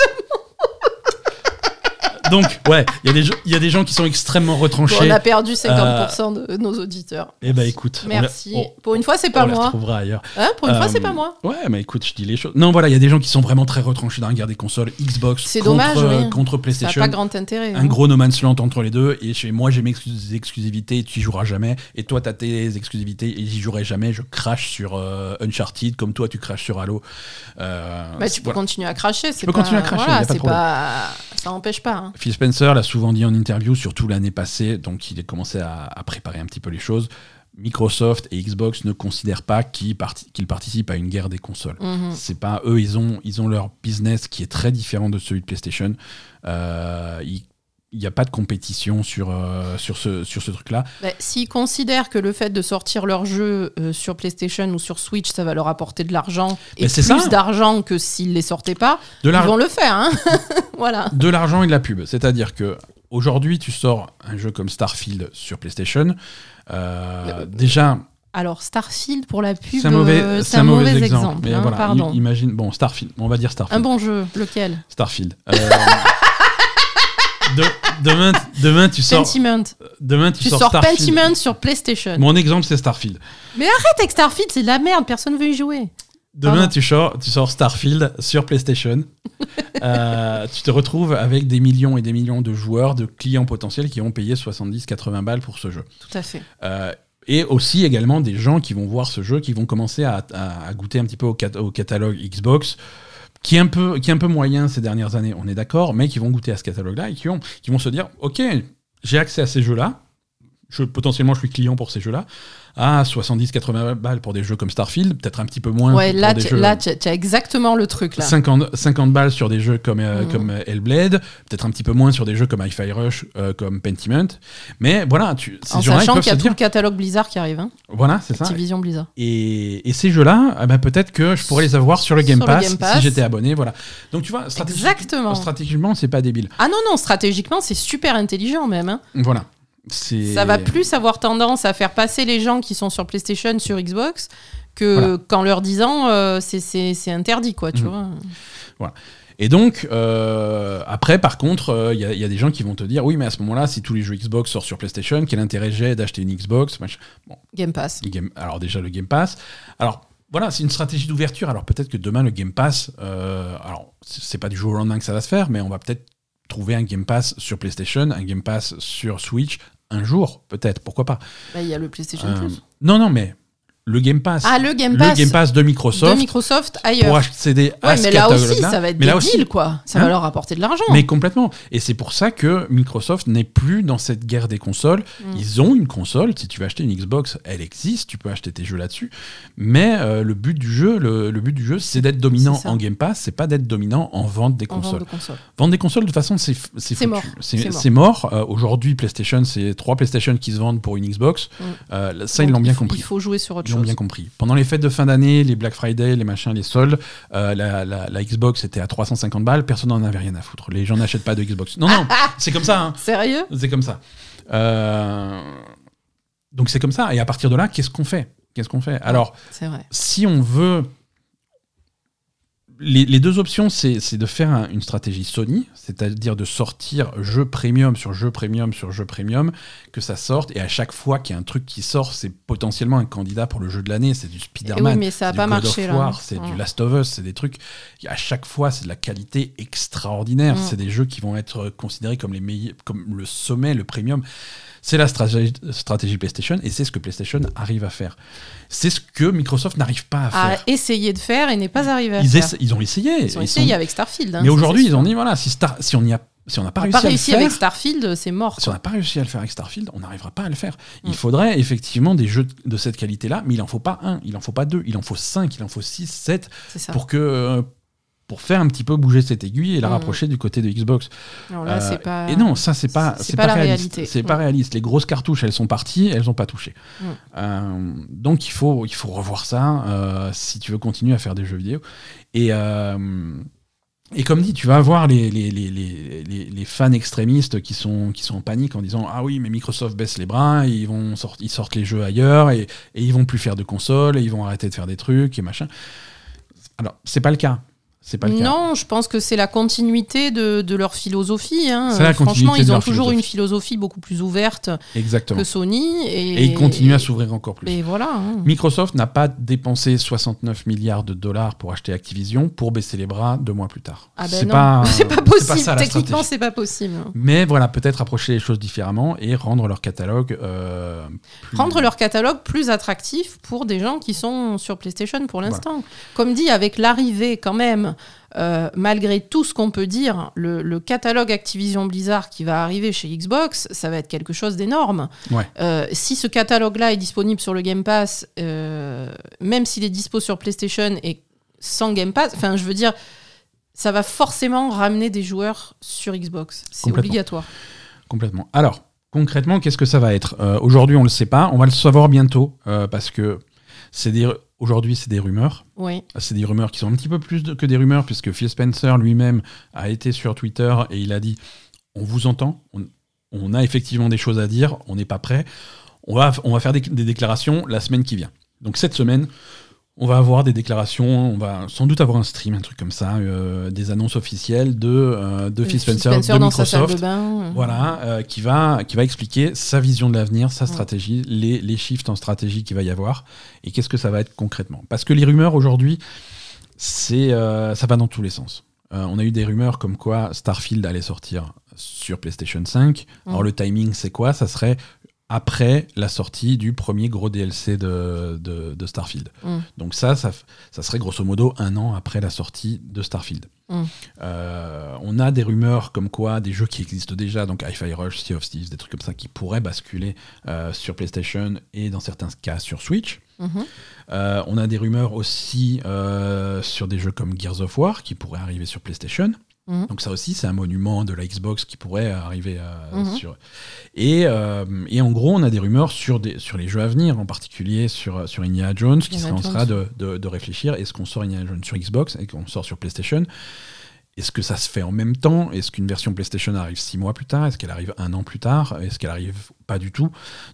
Donc, ouais, il y, a des gens- il y a des gens qui sont extrêmement bon, retranchés. on a perdu 50% de nos auditeurs. Eh ben écoute, on Merci. on- Pour une fois, c'est on pas les moi. retrouvera ailleurs. Hein, pour une fois, Euh, c'est pas moi. Ouais, mais écoute, je dis les choses. Non, voilà, il y a des gens qui sont vraiment très retranchés dans la guerre des consoles. Xbox C'est contre, dommage, oui. contre Ça n'a PlayStation. pas grand intérêt. un hein. gros No Man's Land entre les deux et chez moi j'ai mes exclus- exclusivités tu y joueras jamais et toi t'as tes exclusivités et j'y jouerai jamais je crache sur euh, Uncharted comme toi tu craches sur Halo Euh, Bah, tu peux voilà. continuer à cracher. c'est peux pas- continuer à cracher, voilà, y a pas de c'est problème. pas... Ça n'empêche pas. hein. Phil Spencer l'a souvent dit en interview surtout l'année passée donc il a commencé à, à préparer un petit peu les choses. Microsoft et Xbox ne considèrent pas qu'ils parti- qu'ils participent à une guerre des consoles. Mhm. c'est pas eux ils ont ils ont leur business qui est très différent de celui de PlayStation. Euh, ils- il n'y a pas de compétition sur, euh, sur ce, sur ce truc-là. Bah, S'ils considèrent que le fait de sortir leur jeu euh, sur PlayStation ou sur Switch, ça va leur apporter de l'argent et Mais c'est plus d'argent que s'ils les sortaient pas, De ils vont le faire. hein. voilà. de l'argent et de la pub. C'est-à-dire que aujourd'hui, tu sors un jeu comme Starfield sur PlayStation. Euh, déjà, Alors, Starfield pour la pub, C'est un mauvais, euh, c'est un mauvais exemple. mais hein, voilà, pardon. imagine, bon, Starfield, on va dire Starfield. Un bon jeu, lequel? Starfield. Euh, de- demain, demain, tu sors, Pentiment. demain, tu, Tu sors. Pentiment sur PlayStation. Mon exemple, c'est Starfield. Arrête avec Starfield, c'est de la merde, personne veut y jouer. Demain, tu sors, tu sors Starfield sur PlayStation. Euh, tu te retrouves avec des millions et des millions de joueurs, de clients potentiels qui ont payé 70-80 balles pour ce jeu. Tout à fait. Euh, et aussi également des gens qui vont voir ce jeu, qui vont commencer à, à- à goûter un petit peu au, cat- au catalogue Xbox, qui est, un peu, moyen ces dernières années, on est d'accord, mais qui vont goûter à ce catalogue-là et qui, ont, qui vont se dire, ok, j'ai accès à ces jeux-là, je, potentiellement je suis client pour ces jeux-là, à 70-80 balles pour des jeux comme Starfield, peut-être un petit peu moins Ouais, pour là, tu, as exactement le truc là. 50, 50 balles sur des jeux comme, euh, Mhm. comme euh, Hellblade, peut-être un petit peu moins sur des jeux comme Hi-Fi Rush, euh, comme Pentiment. Mais voilà, tu, ces En sachant qu'il y a tout dire, le catalogue Blizzard qui arrive. Hein. voilà, c'est ça. Activision Blizzard. Et, et ces jeux-là, eh ben, peut-être que je pourrais les avoir sur le Game, Sur le Pass, Game Pass. si j'étais abonné. Voilà. Donc tu vois, stratégi- Exactement. stratégiquement, c'est pas débile. Ah non, non, stratégiquement, c'est super intelligent même. hein. Voilà. Ça va plus avoir tendance à faire passer les gens qui sont sur PlayStation sur Xbox que Voilà. qu'en leur disant euh, c'est- interdit, quoi, tu Mhm. vois. Et donc, euh, après, par contre, il y, a- y a des gens qui vont te dire oui, mais à ce moment-là, si tous les jeux Xbox sortent sur PlayStation, quel intérêt j'ai d'acheter une Xbox. Game Pass. Game- alors déjà le Game Pass. Alors voilà, c'est une stratégie d'ouverture. Alors peut-être que demain le Game Pass, euh, alors c'est pas du jour au lendemain que ça va se faire, mais on va peut-être trouver un Game Pass sur PlayStation, un Game Pass sur Switch un jour, peut-être, pourquoi pas. Bah, Il y a le PlayStation Euh, Plus. non, non, mais le Game Pass, Ah, le Game le Pass, Game Pass de Microsoft de Microsoft pour ailleurs. accéder à Ouais, ce mais là aussi, ça va être Mais des là aussi, quoi. Ça Hein va leur rapporter de l'argent. mais complètement. Et c'est pour ça que Microsoft n'est plus dans cette guerre des consoles. Mm. Ils ont une console. Si tu veux acheter une Xbox, elle existe. Tu peux acheter tes jeux là-dessus. Mais euh, le but du jeu, le, le but du jeu, c'est d'être dominant en Game Pass. C'est pas d'être dominant en vente des en vente consoles. de console. Vendre des consoles, de toute façon, c'est c'est mort. C'est mort. Euh, Aujourd'hui, PlayStation, c'est trois PlayStation qui se vendent pour une Xbox. Mm. Euh, ça, ils l'ont bien il faut- compris. Il faut jouer sur autre Ils ont chose. bien compris. Pendant les fêtes de fin d'année, les Black Friday, les machins, les soldes, euh, la, la- la Xbox était à 350 balles, personne n'en avait rien à foutre. Les gens n'achètent pas de Xbox. Non, non, c'est comme ça. hein. Sérieux? C'est comme ça. Euh, Donc c'est comme ça. Et à partir de là, qu'est-ce qu'on fait? Qu'est-ce qu'on fait? Alors, vrai. si on veut. Les, les deux options, c'est de faire un- une stratégie Sony, c'est-à-dire de sortir jeu premium sur jeu premium sur jeu premium, que ça sorte, et à chaque fois qu'il y a un truc qui sort, c'est potentiellement un candidat pour le jeu de l'année, c'est du Et Spider-Man. oui, mais ça c'est du pas God marché of là. War, c'est du Last of Us, c'est des trucs. À chaque fois, c'est de la qualité extraordinaire. Mm. C'est des jeux qui vont être considérés comme les meilleurs, comme le sommet, le premium. C'est la stratégie, stratégie PlayStation et c'est ce que PlayStation arrive à faire. C'est ce que Microsoft n'arrive pas à À faire. essayer de faire et n'est pas arrivé à Ils, faire. ils ont essayé. Ils ont Ils essayé sont- avec Starfield. hein, mais aujourd'hui, ils ont dit voilà, si, Star- si on n'y a, si on n'a pas On réussi, pas à le faire, avec Starfield, c'est mort. si on n'a pas réussi à le faire avec Starfield, on n'arrivera pas à le faire. Mm. Il faudrait effectivement des jeux de cette qualité-là, mais il en faut pas un, il en faut pas deux, il en faut cinq, il en faut six, sept, pour que euh, pour faire un petit peu bouger cette aiguille et la Mm. rapprocher du côté de Xbox. Non, là, Euh, pas. Et non, ça c'est pas c'est pas réaliste. C'est pas Mm. réaliste. Les grosses cartouches, elles sont parties, elles ont pas touché. Mm. Euh, donc il faut il faut revoir ça euh, si tu veux continuer à faire des jeux vidéo. Et et comme dit, tu vas avoir les, les, les- les fans extrémistes qui sont, qui sont en panique en disant Ah oui, mais Microsoft baisse les bras, ils, vont sort- ils sortent les jeux ailleurs et, et ils vont plus faire de consoles et ils vont arrêter de faire des trucs et machin. Alors, c'est pas le cas. C'est pas le cas. Non, je pense que c'est la continuité de, de leur philosophie. hein. La Franchement, ils ont toujours philosophie. une philosophie beaucoup plus ouverte Exactement. que Sony. Et, Et ils continuent à s'ouvrir encore plus. Et voilà. hein. Microsoft n'a pas dépensé 69 milliards de dollars pour acheter Activision pour baisser les bras deux mois plus tard. Ah ben c'est pas, c'est pas possible. ça, Techniquement, c'est pas possible. Mais voilà, peut-être approcher les choses différemment et rendre leur catalogue euh, plus- Rendre leur catalogue plus attractif pour des gens qui sont sur PlayStation pour l'instant. Comme dit, avec l'arrivée quand même, euh, malgré tout ce qu'on peut dire, le, le catalogue Activision Blizzard qui va arriver chez Xbox, ça va être quelque chose d'énorme. Ouais. Euh, si ce catalogue-là est disponible sur le Game Pass, euh, même s'il est dispo sur PlayStation et sans Game Pass, enfin je veux dire, ça va forcément ramener des joueurs sur Xbox. C'est obligatoire. Complètement. Alors, concrètement, qu'est-ce que ça va être? Aujourd'hui, on ne le sait pas. On va le savoir bientôt parce que c'est des... aujourd'hui, c'est des rumeurs. Oui. C'est des rumeurs qui sont un petit peu plus de- que des rumeurs puisque Phil Spencer lui-même a été sur Twitter et il a dit on vous entend, on, on a effectivement des choses à dire, on n'est pas prêt. on va, on va faire des, des déclarations la semaine qui vient. Donc cette semaine, on va avoir des déclarations, on va sans doute avoir un stream, un truc comme ça, euh, des annonces officielles de, euh, de Phil Spencer, Spencer de dans sa salle Microsoft. de bain. Voilà, euh, qui, va, qui va expliquer sa vision de l'avenir, sa stratégie, les, les shifts en stratégie qu'il va y avoir et qu'est-ce que ça va être concrètement. Parce que les rumeurs aujourd'hui, c'est euh, ça va dans tous les sens. Euh, on a eu des rumeurs comme quoi Starfield allait sortir sur PlayStation 5. Alors Mm. le timing, c'est quoi? Ça serait après la sortie du premier gros DLC de, de- de Starfield. Mm. Donc ça, ça, serait grosso modo un an après la sortie de Starfield. Mm. Euh, on a des rumeurs comme quoi des jeux qui existent déjà, donc Hi-Fi Rush, Sea of Thieves, des trucs comme ça qui pourraient basculer euh, sur PlayStation et dans certains cas sur Switch. Mhm. Euh, on a des rumeurs aussi sur des jeux comme Gears of War qui pourraient arriver sur PlayStation. Mhm. Donc ça aussi, c'est un monument de la Xbox qui pourrait arriver euh, Mhm. sur... Et, euh, et en gros, on a des rumeurs sur, des, sur les jeux à venir, en particulier sur, sur Indiana Jones, qui Indiana serait en train de, de- de réfléchir, est-ce qu'on sort Indiana Jones sur Xbox et qu'on sort sur PlayStation est-ce que ça se fait en même temps? Est-ce qu'une version PlayStation arrive six mois plus tard? Est-ce qu'elle arrive un an plus tard? Est-ce qu'elle arrive pas du tout?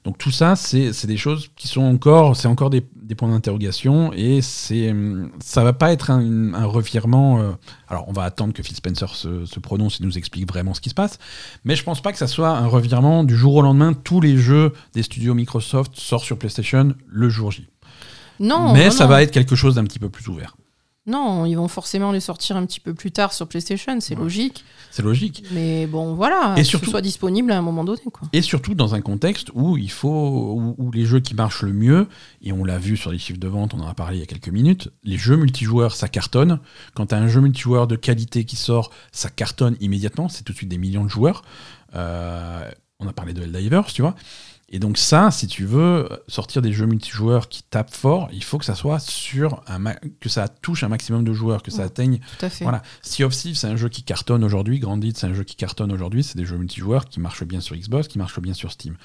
Donc tout ça, c'est des choses qui sont encore, c'est encore des, des points d'interrogation et c'est, ça va pas être un, un revirement. euh, alors on va attendre que Phil Spencer se, se prononce et nous explique vraiment ce qui se passe, mais je pense pas que ça soit un revirement du jour au lendemain. Tous les jeux des studios Microsoft sortent sur PlayStation le jour J. Non, mais non, ça non. va être quelque chose d'un petit peu plus ouvert. Non, ils vont forcément les sortir un petit peu plus tard sur PlayStation, c'est Ouais. logique. C'est logique. Mais bon, voilà, Et que surtout- ce soit disponible à un moment donné. Quoi. Et surtout dans un contexte où il faut où, où les jeux qui marchent le mieux, et on l'a vu sur les chiffres de vente, on en a parlé il y a quelques minutes, les jeux multijoueurs ça cartonne. Quand tu as un jeu multijoueur de qualité qui sort, ça cartonne immédiatement, c'est tout de suite des millions de joueurs. Euh, on a parlé de Helldivers, tu vois. Et donc ça, si tu veux sortir des jeux multijoueurs qui tapent fort, il faut que ça soit sur un ma- que ça touche un maximum de joueurs, que ça Ouais. atteigne Tout à fait. voilà. Sea of Thieves, c'est un jeu qui cartonne aujourd'hui. Grandit, c'est un jeu qui cartonne aujourd'hui. C'est des jeux multijoueurs qui marchent bien sur Xbox, qui marchent bien sur Steam.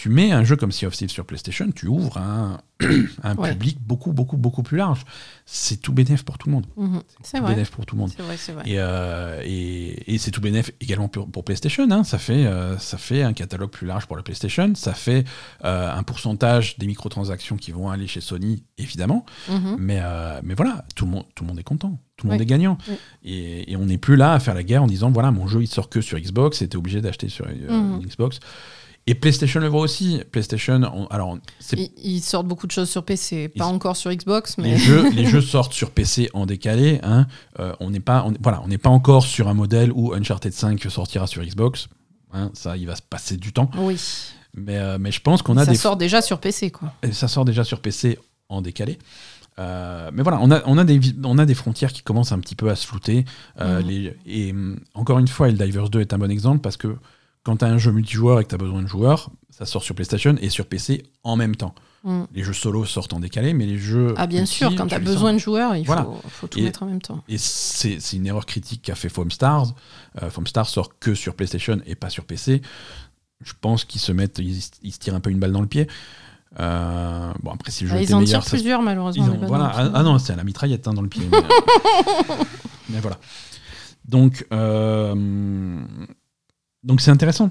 Tu mets un jeu comme Sea of Thieves sur PlayStation, tu ouvres un, un Ouais. public beaucoup, beaucoup, beaucoup plus large. C'est tout bénéf pour tout le monde. Mhm. C'est vrai. bénéf pour tout le monde. Vrai, vrai. Et, euh, et, et c'est tout bénéf également pour, pour PlayStation. hein. Ça, fait, euh, ça fait un catalogue plus large pour la PlayStation. Ça fait euh, un pourcentage des microtransactions qui vont aller chez Sony, évidemment. Mhm. Mais, euh, mais voilà, tout le, monde, tout le monde est content. Tout le monde Oui. est gagnant. Oui. Et, et on n'est plus là à faire la guerre en disant voilà, mon jeu il sort que sur Xbox et t'es obligé d'acheter sur euh, Mhm. une Xbox. Et PlayStation le voit aussi. PlayStation, on- alors, Ils, ils sortent beaucoup de choses sur PC, pas Ils- encore sur Xbox, mais les jeux, les jeux sortent sur PC en décalé. Hein. Euh, on n'est pas, on, voilà, on n'est pas encore sur un modèle où Uncharted 5 sortira sur Xbox. Hein, ça, il va se passer du temps. oui. Mais, euh, mais je pense qu'on a ça des, sort déjà sur PC, quoi. et ça sort déjà sur PC en décalé. Euh, mais voilà, on a, on, a des, on a des frontières qui commencent un petit peu à se flouter. Euh, Mhm. les, et hum, encore une fois, Helldivers 2 est un bon exemple parce que quand tu as un jeu multijoueur et que tu as besoin de joueurs, ça sort sur PlayStation et sur PC en même temps. Mm. Les jeux solo sortent en décalé, mais les jeux. Ah, bien sûr, quand tu as besoin de joueurs, il Voilà. faut, faut tout Et- mettre en même temps. et c'est une erreur critique qu'a fait Foam Stars. Euh, Foam Stars sort que sur PlayStation et pas sur PC. Je pense qu'ils se mettent, ils, ils se tirent un peu une balle dans le pied. Euh, bon après si le jeu Ah, était ils en meilleur, tirent ça plusieurs, malheureusement. ont- voilà. Ah, ah non, c'est à la mitraillette hein, dans le pied. mais, euh, mais voilà. Donc euh, donc c'est intéressant.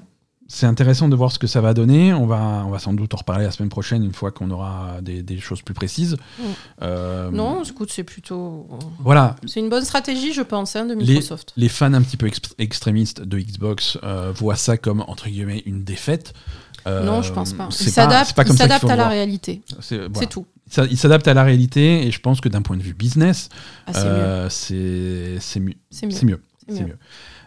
C'est intéressant de voir ce que ça va donner. On va, on va sans doute en reparler la semaine prochaine une fois qu'on aura des, des choses plus précises. Mm. Euh, Non, écoute, c'est plutôt. Voilà, C'est une bonne stratégie, je pense, hein, de Microsoft. les fans un petit peu extrémistes de Xbox euh, voient ça comme entre guillemets une défaite. Euh, non, je pense pas. Ils s'adaptent faut à la réalité. C'est voilà. Tout. Ça- Ils s'adaptent à la réalité et je pense que d'un point de vue business, Ah, euh, c'est mieux. C'est mieux. C'est mieux.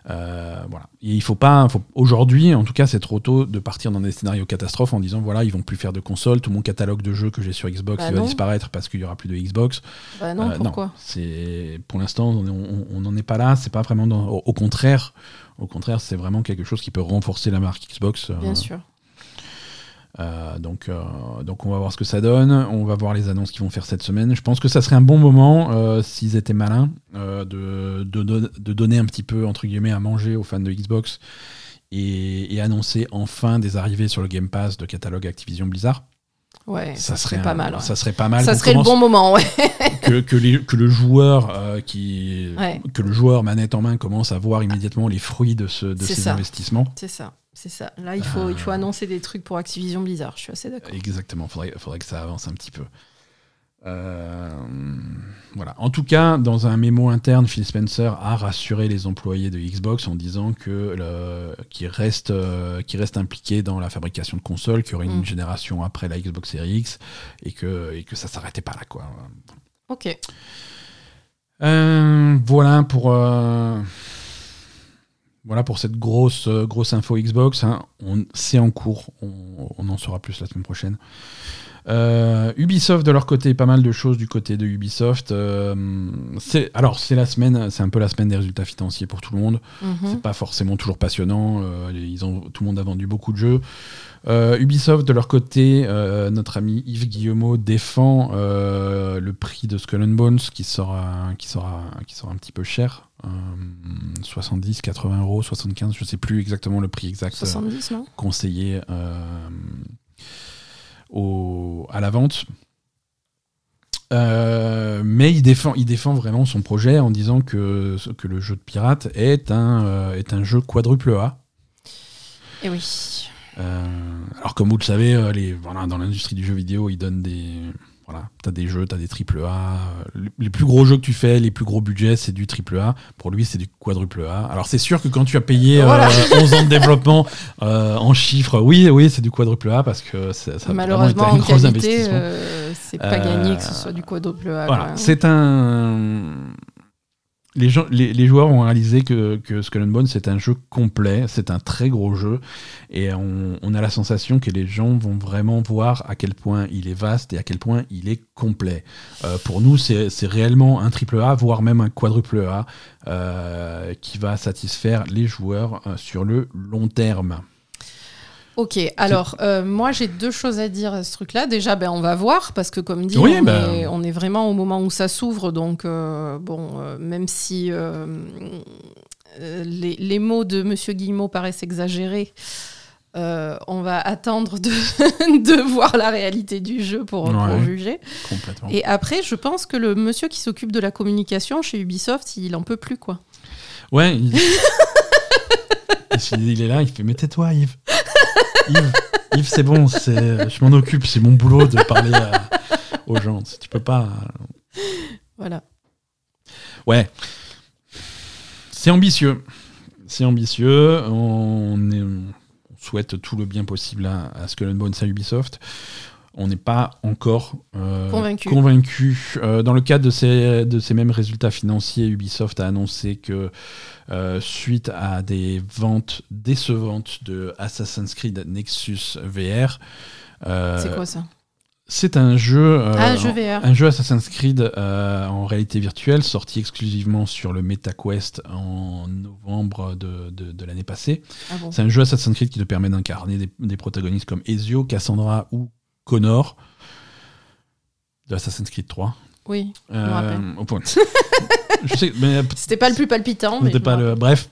Euh, voilà. Et il faut pas. faut- Aujourd'hui, en tout cas, c'est trop tôt de partir dans des scénarios catastrophes en disant voilà, ils vont plus faire de consoles, tout mon catalogue de jeux que j'ai sur Xbox Bah il va non. disparaître parce qu'il y aura plus de Xbox. Bah non, Euh, pourquoi? c'est pour l'instant on n'en est pas là. C'est pas vraiment dans- au, au contraire. Au contraire, c'est vraiment quelque chose qui peut renforcer la marque Xbox. euh, Bien sûr. Euh, donc, euh, donc on va voir ce que ça donne. On va voir les annonces qu'ils vont faire cette semaine. Je pense que ça serait un bon moment, euh, s'ils étaient malins, de, de, de donner un petit peu, entre guillemets, à manger aux fans de Xbox et, et annoncer enfin des arrivées sur le Game Pass de catalogue Activision Blizzard. Ouais, ça, serait pas un- mal. ouais. Ça serait pas mal. Ça serait le bon moment, ouais. que, que, les- que le joueur euh, qui Ouais. que le joueur manette en main commence à voir immédiatement les fruits de, ce, de ces ça. investissements. C'est ça. C'est ça. Là, il faut, il faut annoncer des trucs pour Activision Blizzard. Je suis assez d'accord. Exactement. Faudrait, faudrait que ça avance un petit peu. Euh, voilà. En tout cas, dans un mémo interne, Phil Spencer a rassuré les employés de Xbox en disant que qu'ils restent, euh, reste impliqués dans la fabrication de consoles, qu'il y aurait une Mm. génération après la Xbox Series X et que, et que ça s'arrêtait pas là. Quoi. Ok. Euh, voilà pour euh, voilà pour cette grosse euh, grosse info Xbox. hein. On c'est en cours. On, on en saura plus la semaine prochaine. Euh, Ubisoft de leur côté, pas mal de choses du côté de Ubisoft. Euh, c'est alors c'est la semaine, c'est un peu la semaine des résultats financiers pour tout le monde. Mhm. C'est pas forcément toujours passionnant. euh, ils ont, tout le monde a vendu beaucoup de jeux. Ubisoft, de leur côté, notre ami Yves Guillemot défend le prix de Skull and Bones qui sera, qui sera, qui sera un petit peu cher. Euh, 70, 80 euros, 75, je sais plus exactement le prix exact euh, 70, non? conseillé euh, au, à la vente. Euh, mais il défend, il défend vraiment son projet en disant que, que le jeu de pirate est un, euh, est un jeu quadruple A. Eh oui. Euh, alors comme vous le savez, euh, les, voilà, dans l'industrie du jeu vidéo, ils donnent des... Voilà, t'as des jeux, t'as des triple A. euh, Les, plus gros jeux que tu fais, les plus gros budgets, c'est du triple A. Pour lui, c'est du quadruple A. Alors c'est sûr que quand tu as payé euh, Voilà. 11 ans de développement euh, en chiffres, oui, oui, c'est du quadruple A parce que ça, ça a vraiment Malheureusement, été en un gros qualité, investissement. euh, c'est pas Euh, gagné que ce soit du quadruple A. Voilà, c'est un. Les, joueurs ont réalisé que, que Skull and Bones c'est un jeu complet, c'est un très gros jeu, et on, a la sensation que les gens vont vraiment voir à quel point il est vaste et à quel point il est complet. Euh, pour nous, c'est c'est réellement un triple A, voire même un quadruple A, euh, qui va satisfaire les joueurs euh, sur le long terme. Ok, alors euh, moi j'ai deux choses à dire à ce truc-là. Déjà, ben, on va voir parce que comme dit, Oui, on, ben- est, on est vraiment au moment où ça s'ouvre. Donc, euh, bon, euh, même si les, les mots de Monsieur Guillemot paraissent exagérés, euh, on va attendre de, de voir la réalité du jeu pour, pour Ouais. juger. Complètement. Et après, je pense que le monsieur qui s'occupe de la communication chez Ubisoft, il en peut plus, quoi. Ouais, il... il est là, il fait Mais tais-toi, Yves. Yves, Yves c'est bon, je m'en occupe, c'est mon boulot de parler à- aux gens. Tu peux pas. Voilà. Ouais. C'est ambitieux. C'est ambitieux. On, est- on souhaite tout le bien possible à, à Skull and Bones à Ubisoft. On n'est pas encore euh, Convaincu. convaincu. Euh, dans le cadre de ces, de ces mêmes résultats financiers, Ubisoft a annoncé que euh, suite à des ventes décevantes de Assassin's Creed Nexus VR, C'est quoi ça? c'est un jeu, Ah, un jeu en- VR. un jeu Assassin's Creed en réalité virtuelle, sorti exclusivement sur le MetaQuest en novembre de, de- de l'année passée. Ah bon C'est un jeu Assassin's Creed qui te permet d'incarner des, des protagonistes comme Ezio, Cassandra ou Connor de Assassin's Creed 3. Oui, je me Euh, rappelle. au point. Je sais, mais C'était pas le plus palpitant, mais. pas le. Bref.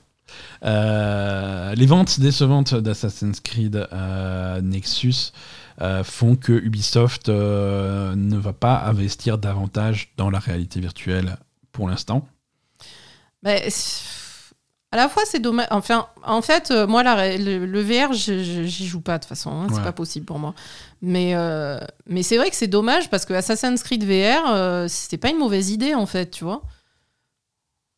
Euh, les ventes décevantes d'Assassin's Creed euh, Nexus euh, font que Ubisoft euh, ne va pas investir davantage dans la réalité virtuelle pour l'instant. Mais, c'est- à la fois, c'est dommage. Enfin, en fait, euh, moi, la le, le VR, j'y joue pas de toute façon. hein, c'est Ouais. pas possible pour moi. Mais, euh, mais c'est vrai que c'est dommage parce que Assassin's Creed VR, euh, c'était pas une mauvaise idée, en fait, tu vois.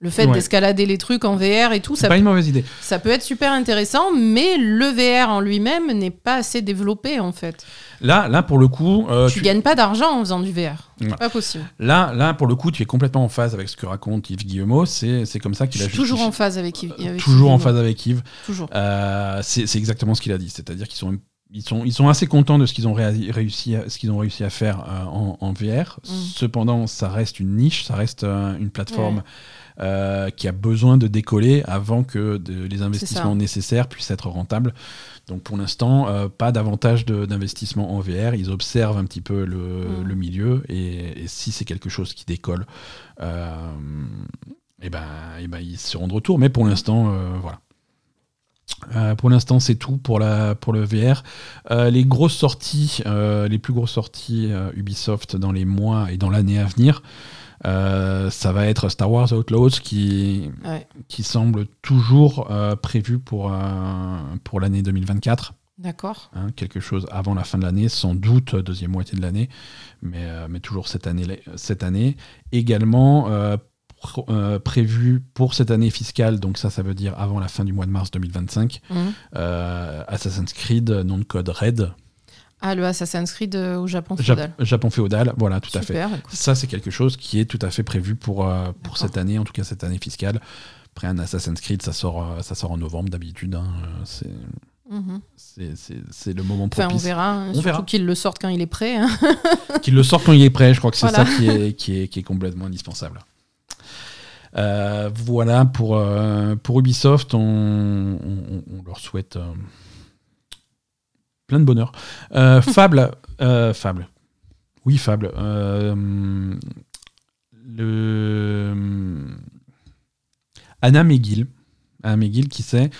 Le fait Ouais. d'escalader les trucs en VR et tout, ça, pas une mauvaise idée. ça peut être super intéressant, mais le VR en lui-même n'est pas assez développé, en fait. Là, là pour le coup, euh, tu, tu- gagnes pas d'argent en faisant du VR. Ouais. Pas possible. là, là, pour le coup, tu es complètement en phase avec ce que raconte Yves Guillemot. C'est c'est comme ça Je qu'il a suis toujours en phase avec Yves. avec toujours en phase avec Yves. Toujours. Euh, c'est c'est exactement ce qu'il a dit. C'est-à-dire qu'ils sont, ils sont, ils sont assez contents de ce qu'ils ont réa- réussi, à, ce qu'ils ont réussi à faire euh, en, en VR. Mm. Cependant, ça reste une niche, ça reste euh, une plateforme euh, qui a besoin de décoller avant que de- les investissements nécessaires puissent être rentables. Donc pour l'instant, euh, pas davantage d'investissement en VR. Ils observent un petit peu le, Mm. le milieu et, et si c'est quelque chose qui décolle, euh, et ben, et ben, ils seront de retour. Mais pour l'instant, voilà. Euh, pour l'instant, c'est tout pour, la, pour le VR. Euh, les grosses sorties, euh, les plus grosses sorties Ubisoft dans les mois et dans l'année à venir. Euh, ça va être Star Wars Outlaws qui, Ouais. qui semble toujours euh, prévu pour, euh, pour l'année 2024. D'accord. hein, quelque chose avant la fin de l'année, sans doute deuxième moitié de l'année, mais, mais toujours cette année. Cette année. Également prévu pour cette année fiscale, donc ça, ça veut dire avant la fin du mois de mars 2025, Mhm. Assassin's Creed, nom de code Red, Ah, le Assassin's Creed euh, au Japon Jap- féodal. Japon féodal, voilà, tout à fait. Écoute. Ça, c'est quelque chose qui est tout à fait prévu pour, euh, pour cette année, en tout cas cette année fiscale. Après, un Assassin's Creed, ça sort, euh, ça sort en novembre d'habitude. hein, c'est- Mhm. c'est c'est- le moment Enfin, on propice. verra. On surtout verra. qu'il le sorte quand il est prêt. hein. Qu'il le sorte quand il est prêt, je crois que c'est Voilà. ça qui est, qui, est, qui est complètement indispensable. Euh, voilà, pour, euh, pour Ubisoft, on, on- on leur souhaite euh, plein de bonheur. Euh, Fable, euh, Fable. Oui, Fable. Euh, le... Anna McGill, Anna McGill, qui c'est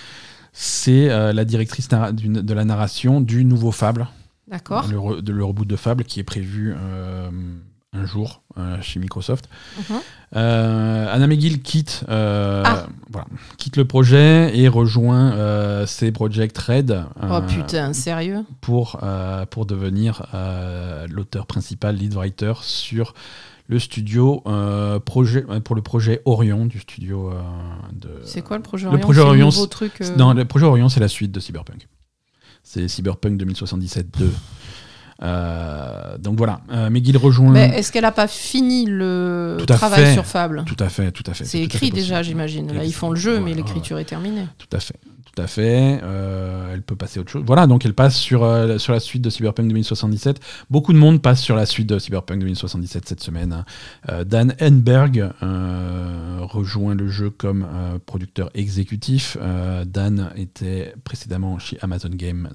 C'est la directrice de la narration du nouveau Fable D'accord. le, re- de le reboot de Fable qui est prévu un jour euh, chez Microsoft. Mhm. Euh, Anna McGill quitte, euh, Ah. voilà, quitte le projet et rejoint CD Projekt Red Oh putain, sérieux? pour, pour devenir l'auteur principal, lead writer sur le studio projet, pour le projet Orion du studio de. C'est quoi le projet le Orion projet C'est Orion, c'est- truc. Non, le projet Orion, c'est la suite de Cyberpunk. C'est Cyberpunk 2077 2. Euh, donc voilà, euh, McGill rejoint. Mais est-ce qu'elle a pas fini le travail fait. sur Fable? Tout à fait, tout à fait. C'est écrit fait déjà, j'imagine. Là, ils font le jeu, mais ouais, l'écriture est terminée. Tout à fait, tout à fait. Euh, elle peut passer à autre chose. Voilà, donc elle passe sur, euh, sur la suite de Cyberpunk 2077. Beaucoup de monde passe sur la suite de Cyberpunk 2077 cette semaine. Euh, Dan Enberg rejoint le jeu comme producteur exécutif. Dan était précédemment chez Amazon Games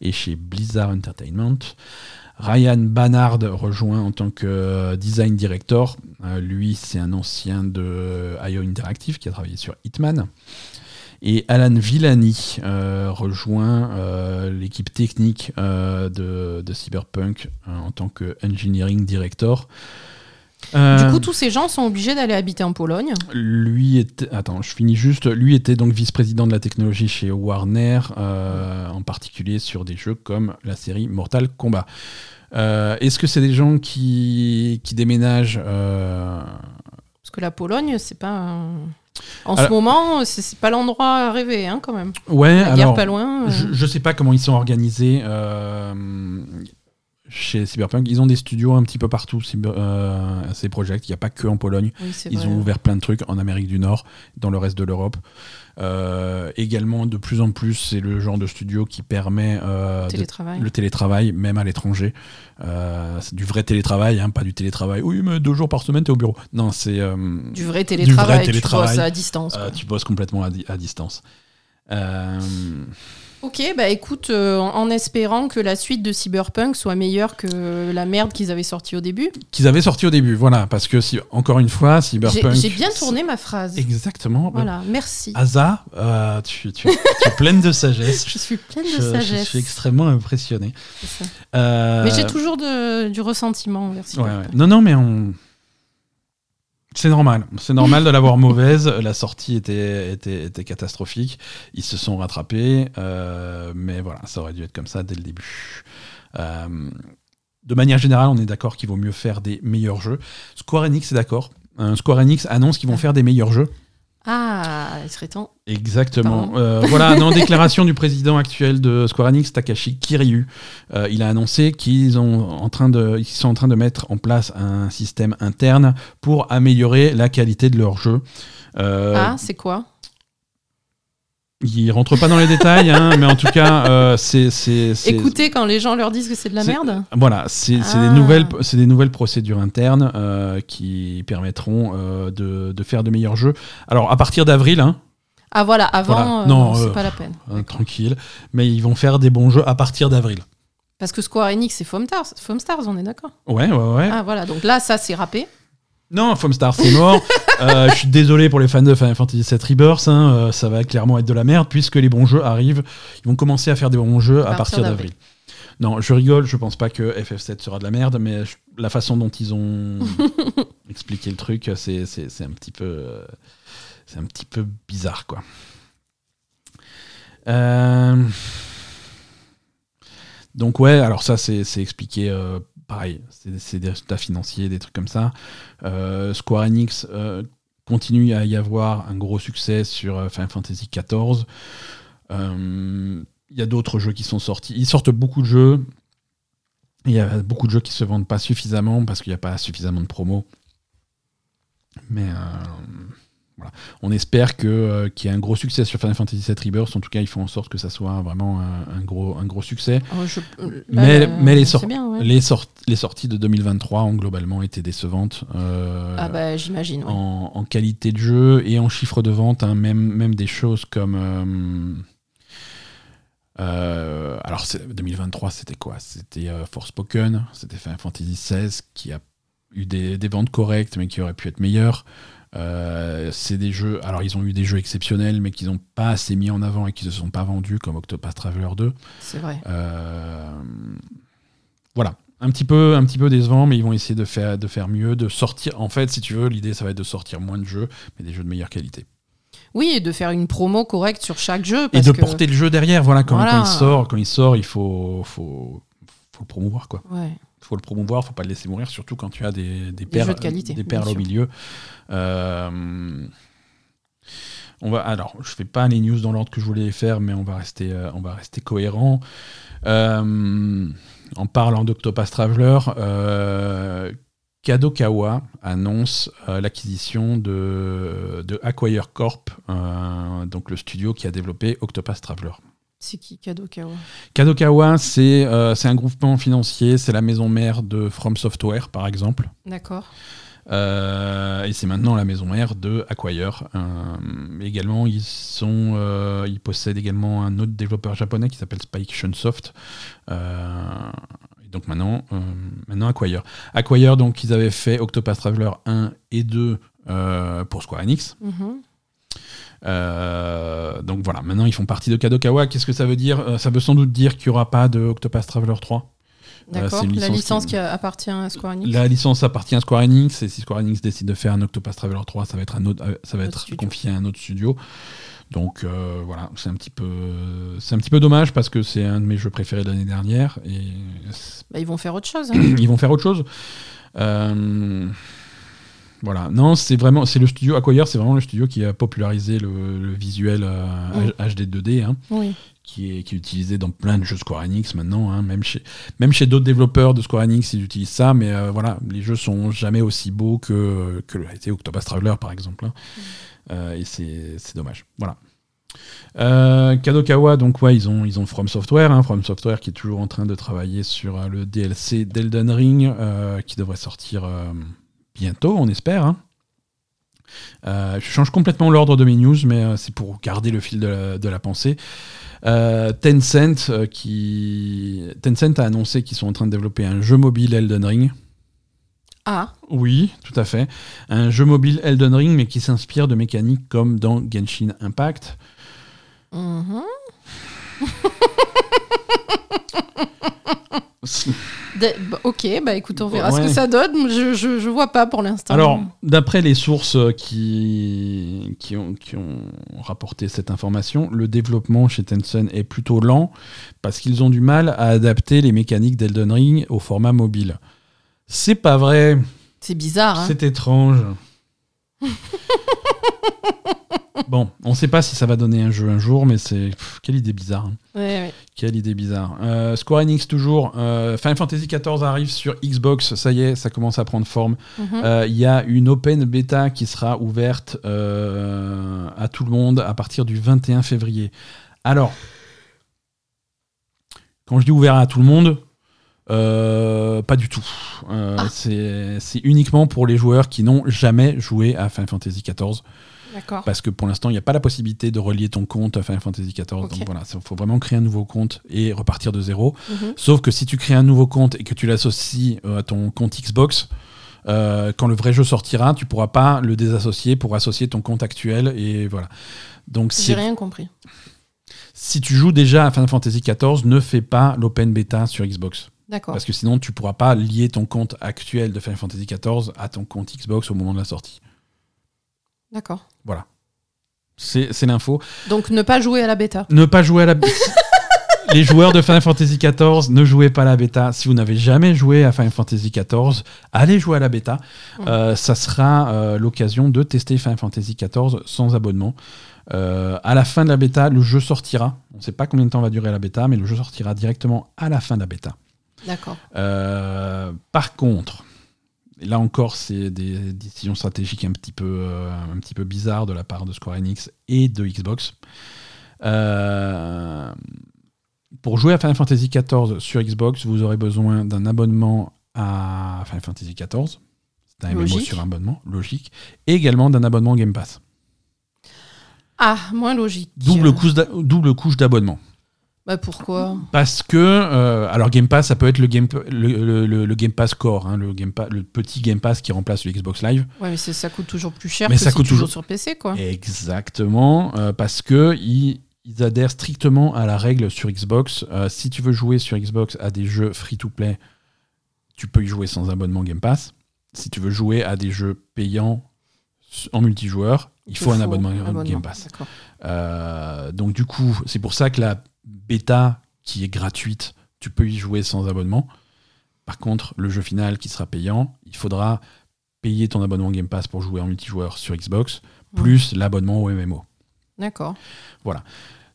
et chez Blizzard Entertainment. Ryan Bannard rejoint en tant que euh, design director. Euh, lui, c'est un ancien de IO Interactive qui a travaillé sur Hitman. Et Alan Villani euh, rejoint euh, l'équipe technique euh, de, de Cyberpunk euh, en tant que engineering director. Euh, Du coup, tous ces gens sont obligés d'aller habiter en Pologne. lui était, attends, je finis juste. Lui était donc vice-président de la technologie chez Warner, euh, en particulier sur des jeux comme la série Mortal Kombat. Euh, Est-ce que c'est des gens qui, qui déménagent Parce que la Pologne, c'est pas. un- En Alors- ce moment, c'est pas l'endroit à rêver, hein, quand même. Ouais, La guerre alors, pas loin. je, je sais pas comment ils sont organisés chez Cyberpunk. Ils ont des studios un petit peu partout, cyber, euh, ces projets. Il n'y a pas que en Pologne. oui, Ils vrai. ont ouvert plein de trucs en Amérique du Nord, dans le reste de l'Europe. Euh, également, de plus en plus, c'est le genre de studio qui permet euh, de- le télétravail, même à l'étranger. C'est du vrai télétravail, hein, pas du télétravail. Oui, mais deux jours par semaine, t'es au bureau. Non, c'est. Du vrai télétravail, télétravail. tu bosses à distance. tu bosses complètement à, di- à distance. Ok, bah écoute, euh, en, espérant que la suite de Cyberpunk soit meilleure que la merde qu'ils avaient sortie au début. qu'ils avaient sorti au début, voilà, parce que si, encore une fois, Cyberpunk. j'ai bien tourné ma phrase. Exactement. Voilà, merci. Asa, euh, tu, tu- tu es pleine de sagesse. Je suis pleine Je, de je sagesse. suis extrêmement impressionné. Euh, Mais j'ai toujours de- du ressentiment envers ouais, Cyberpunk. ouais. Non, non, mais on. C'est normal. C'est normal de l'avoir mauvaise. La sortie était, était, était catastrophique. Ils se sont rattrapés. euh, mais voilà, ça aurait dû être comme ça dès le début. Euh, de manière générale, on est d'accord qu'il vaut mieux faire des meilleurs jeux. Square Enix est d'accord. Euh, Square Enix annonce qu'ils vont faire des meilleurs jeux. Ah, il serait temps. Exactement. Euh, voilà, non, déclaration du président actuel de Square Enix, Takashi Kiryu. Euh, il a annoncé qu'ils ont en train de, ils sont en train de mettre en place un système interne pour améliorer la qualité de leur jeu. Euh, Ah, c'est quoi? Il rentre pas dans les détails, hein, mais en tout cas, euh, c'est, c'est, c'est- Écoutez quand les gens leur disent que c'est de la c'est- merde Voilà, c'est c'est Ah. des nouvelles, c'est des nouvelles procédures internes euh, qui permettront euh, de, de faire de meilleurs jeux. Alors à partir d'avril, hein, Ah voilà, avant, Voilà. Non, c'est pas la peine. tranquille, mais ils vont faire des bons jeux à partir d'avril. Parce que Square Enix, c'est Foam Stars, Foam Stars, on est d'accord? Ouais, ouais, ouais. Ah voilà, donc là, ça, c'est râpé. Non, Foamstar, c'est mort. Euh, je suis désolé pour les fans de Final Fantasy VII Rebirth. hein, euh, ça va clairement être de la merde puisque les bons jeux arrivent. Ils vont commencer à faire des bons jeux à, À partir d'avril. Non, je rigole. Je pense pas que FF7 sera de la merde, mais je- la façon dont ils ont expliquer le truc, c'est un petit peu, euh, c'est un petit peu bizarre, quoi. Euh, donc ouais, alors ça c'est expliqué pareil, c'est des résultats financiers, des trucs comme ça. Square Enix continue à y avoir un gros succès sur Final Fantasy XIV. Il y a d'autres jeux qui sont sortis. Ils sortent beaucoup de jeux. Il y a beaucoup de jeux qui se vendent pas suffisamment parce qu'il n'y a pas suffisamment de promos. Mais euh, voilà. On espère que euh, qu'il y ait un gros succès sur Final Fantasy VII Rebirth. En tout cas, ils font en sorte que ça soit vraiment un, gros, un gros succès. Oh, mais, mais les, les, les, sorties de 2023 ont globalement été décevantes. Euh, ah bah j'imagine. En, qualité de jeu et en chiffre de vente, hein, même, même des choses comme euh, alors 2023, c'était quoi? C'était Forspoken, c'était Final Fantasy XVI qui a eu des, ventes correctes mais qui aurait pu être meilleur. Euh, c'est des jeux. Alors ils ont eu des jeux exceptionnels mais qu'ils n'ont pas assez mis en avant et qui ne se sont pas vendus comme Octopath Traveler 2. C'est vrai. voilà. Un petit, peu, un petit peu décevant, mais ils vont essayer de faire, de faire mieux, de sortir. En fait, si tu veux, l'idée, ça va être de sortir moins de jeux, mais des jeux de meilleure qualité. Oui, et de faire une promo correcte sur chaque jeu. et de porter le jeu derrière. Voilà, quand, il sort, quand il sort, il faut, faut, faut le promouvoir, quoi. Ouais. Faut le promouvoir, faut pas le laisser mourir, surtout quand tu as des, des, perles, des perles au milieu. Euh, on va, alors, je fais pas les news dans l'ordre que je voulais faire, mais on va rester, euh, on va rester cohérent. Euh, en parlant d'Octopath Traveler, Kadokawa annonce euh, l'acquisition de, de, Acquire Corp, euh, donc le studio qui a développé Octopath Traveler. C'est qui Kadokawa Kadokawa, c'est euh, un groupement financier, c'est la maison mère de From Software, par exemple. D'accord. et c'est maintenant la maison mère de Acquire. également, ils, sont, ils possèdent également un autre développeur japonais qui s'appelle Spike Shunsoft donc maintenant, euh, maintenant Acquire. Acquire, donc ils avaient fait Octopath Traveler 1 et 2 euh, pour Square Enix. Mhm. Euh, donc voilà, maintenant ils font partie de Kadokawa. Qu'est-ce que ça veut dire? Ça veut sans doute dire qu'il n'y aura pas de Octopath Traveler 3. D'accord, la licence qui... appartient à Square Enix La licence appartient à Square Enix, et si Square Enix décide de faire un Octopath Traveler 3, ça va être, un autre, ça va être confié à un autre studio. Donc euh, voilà, c'est un petit peu, c'est un petit peu dommage parce que c'est un de mes jeux préférés de l'année dernière et bah, ils vont faire autre chose. Hein. ils vont faire autre chose. Euh, voilà, non, c'est vraiment, c'est le studio Acquire, c'est vraiment le studio qui a popularisé le, visuel HD 2D, hein, qui, est, qui est utilisé dans plein de jeux Square Enix maintenant, hein, même chez, même chez d'autres développeurs de Square Enix, ils utilisent ça, mais euh, voilà, les jeux sont jamais aussi beaux que que été Octopus Traveler par exemple. Hein. Euh, et c'est dommage. Voilà. Euh, Kadokawa, donc ouais, ils ont, ils ont From Software, hein, From Software qui est toujours en train de travailler sur euh, le DLC d'Elden Ring, qui devrait sortir bientôt, on espère. Hein. je change complètement l'ordre de mes news, mais c'est pour garder le fil de la, pensée. Tencent, qui... Tencent a annoncé qu'ils sont en train de développer un jeu mobile Elden Ring. Ah. Oui, tout à fait. Un jeu mobile Elden Ring, mais qui s'inspire de mécaniques comme dans Genshin Impact. Mm-hmm. ok, bah écoute, on verra ce que ça donne. Je, je, vois pas pour l'instant. Alors, d'après les sources qui, qui, ont, qui ont rapporté cette information, le développement chez Tencent est plutôt lent parce qu'ils ont du mal à adapter les mécaniques d'Elden Ring au format mobile. C'est pas vrai. C'est bizarre. Hein. C'est étrange. bon, on sait pas si ça va donner un jeu un jour, mais c'est quelle idée bizarre. Hein. Quelle idée bizarre. Euh, Square Enix toujours. Euh, Final Fantasy XIV arrive sur Xbox. Ça y est, ça commence à prendre forme. Mhm. Euh, il y a une open beta qui sera ouverte à tout le monde à partir du 21 février. Alors, quand je dis ouvert à tout le monde, pas du tout. Ah. C'est uniquement pour les joueurs qui n'ont jamais joué à Final Fantasy XIV. Parce que pour l'instant, il n'y a pas la possibilité de relier ton compte à Final Fantasy XIV. Donc voilà, il faut vraiment créer un nouveau compte et repartir de zéro. Mhm. Sauf que si tu crées un nouveau compte et que tu l'associes euh, à ton compte Xbox, quand le vrai jeu sortira, tu pourras pas le désassocier pour associer ton compte actuel et voilà. Donc j'ai rien compris. Si tu joues déjà à Final Fantasy XIV, ne fais pas l'open beta sur Xbox. D'accord. Parce que sinon, tu pourras pas lier ton compte actuel de Final Fantasy XIV à ton compte Xbox au moment de la sortie. D'accord. Voilà. C'est l'info. Donc ne pas jouer à la bêta. Ne pas jouer à la bêta. Les joueurs de Final Fantasy XIV, ne jouez pas à la bêta. Si vous n'avez jamais joué à Final Fantasy XIV, allez jouer à la bêta. Euh, ça sera euh, l'occasion de tester Final Fantasy XIV sans abonnement. Euh, à la fin de la bêta, le jeu sortira. On ne sait pas combien de temps va durer la bêta, mais le jeu sortira directement à la fin de la bêta. D'accord. Par contre, là encore, c'est des décisions stratégiques un petit peu, euh, un petit peu bizarres de la part de Square Enix et de Xbox. Euh, pour jouer à Final Fantasy XIV sur Xbox, vous aurez besoin d'un abonnement à Final Fantasy XIV. C'est un MMO sur abonnement, logique. Et également d'un abonnement Game Pass. Ah, moins logique. Double couche d'abonnement. Bah pourquoi? Parce que, euh, alors Game Pass, ça peut être le Game, le, le- Game Pass Core, hein, le, game Pa- le petit Game Pass qui remplace le Xbox Live. Ouais, mais ça coûte toujours plus cher Mais que ça si coûte toujours- sur PC, quoi. Exactement, euh, parce que ils, ils adhèrent strictement à la règle sur Xbox. Euh, si tu veux jouer sur Xbox à des jeux free-to-play, tu peux y jouer sans abonnement Game Pass. Si tu veux jouer à des jeux payants en multijoueur, il faut un abonnement, Game Pass. Donc du coup, c'est pour ça que la bêta qui est gratuite, tu peux y jouer sans abonnement. Par contre, le jeu final qui sera payant, il faudra payer ton abonnement Game Pass pour jouer en multijoueur sur Xbox, plus l'abonnement au MMO. D'accord.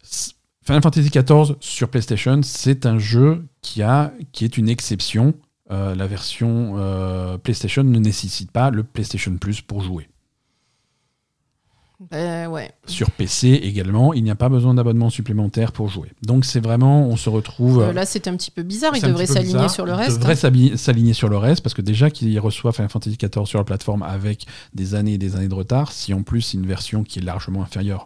S- Final Fantasy XIV sur PlayStation, c'est un jeu qui, a, qui est une exception. Euh, la version euh, PlayStation ne nécessite pas le PlayStation Plus pour jouer. Ouais. Sur PC également, il n'y a pas besoin d'abonnement supplémentaire pour jouer. Donc c'est vraiment, on se retrouve. Euh, là, c'est un petit peu bizarre. Il devrait s'aligner sur le Il reste. devrait hein. s'aligner sur le reste parce que déjà qu'il reçoit Final Fantasy XIV sur la plateforme avec des années et des années de retard, si en plus c'est une version qui est largement inférieure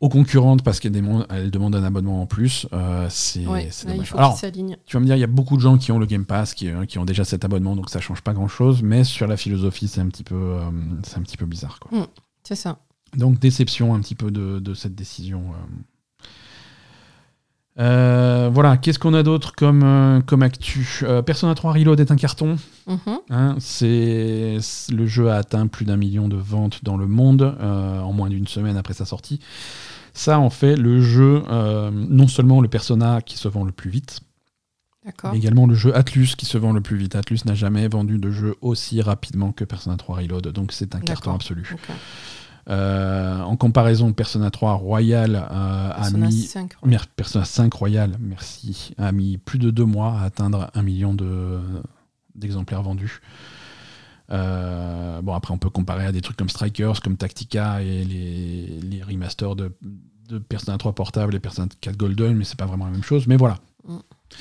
aux concurrentes parce qu'elle démon- elle demande un abonnement en plus, euh, c'est Ouais, il dommage. faut Alors, tu vas me dire, il y a beaucoup de gens qui ont le Game Pass, qui, euh, qui ont déjà cet abonnement, donc ça change pas grand chose, mais sur la philosophie, c'est un petit peu, euh, c'est un petit peu bizarre. Quoi. C'est ça. Donc déception un petit peu de, de cette décision. euh. Euh, voilà, qu'est-ce qu'on a d'autre comme, euh, comme actu? Euh, Persona 3 Reload est un carton. Mhm. hein, c'est le jeu a atteint plus d'un million de ventes dans le monde en moins d'une semaine après sa sortie. Ça en fait le jeu, non seulement le Persona qui se vend le plus vite. Mais également le jeu Atlus qui se vend le plus vite. Atlus n'a jamais vendu de jeu aussi rapidement que Persona 3 Reload, donc c'est un carton absolu. Euh, en comparaison, Persona 3 Royal euh, a mis 5, ouais. Mer- Persona 5 Royal, merci, a mis plus de deux mois à atteindre un million de- d'exemplaires vendus. Euh, bon, après, on peut comparer à des trucs comme Strikers, comme Tactica et les, les remasters de, de Persona 3 portable et Persona 4 Golden, mais c'est pas vraiment la même chose. Mais voilà,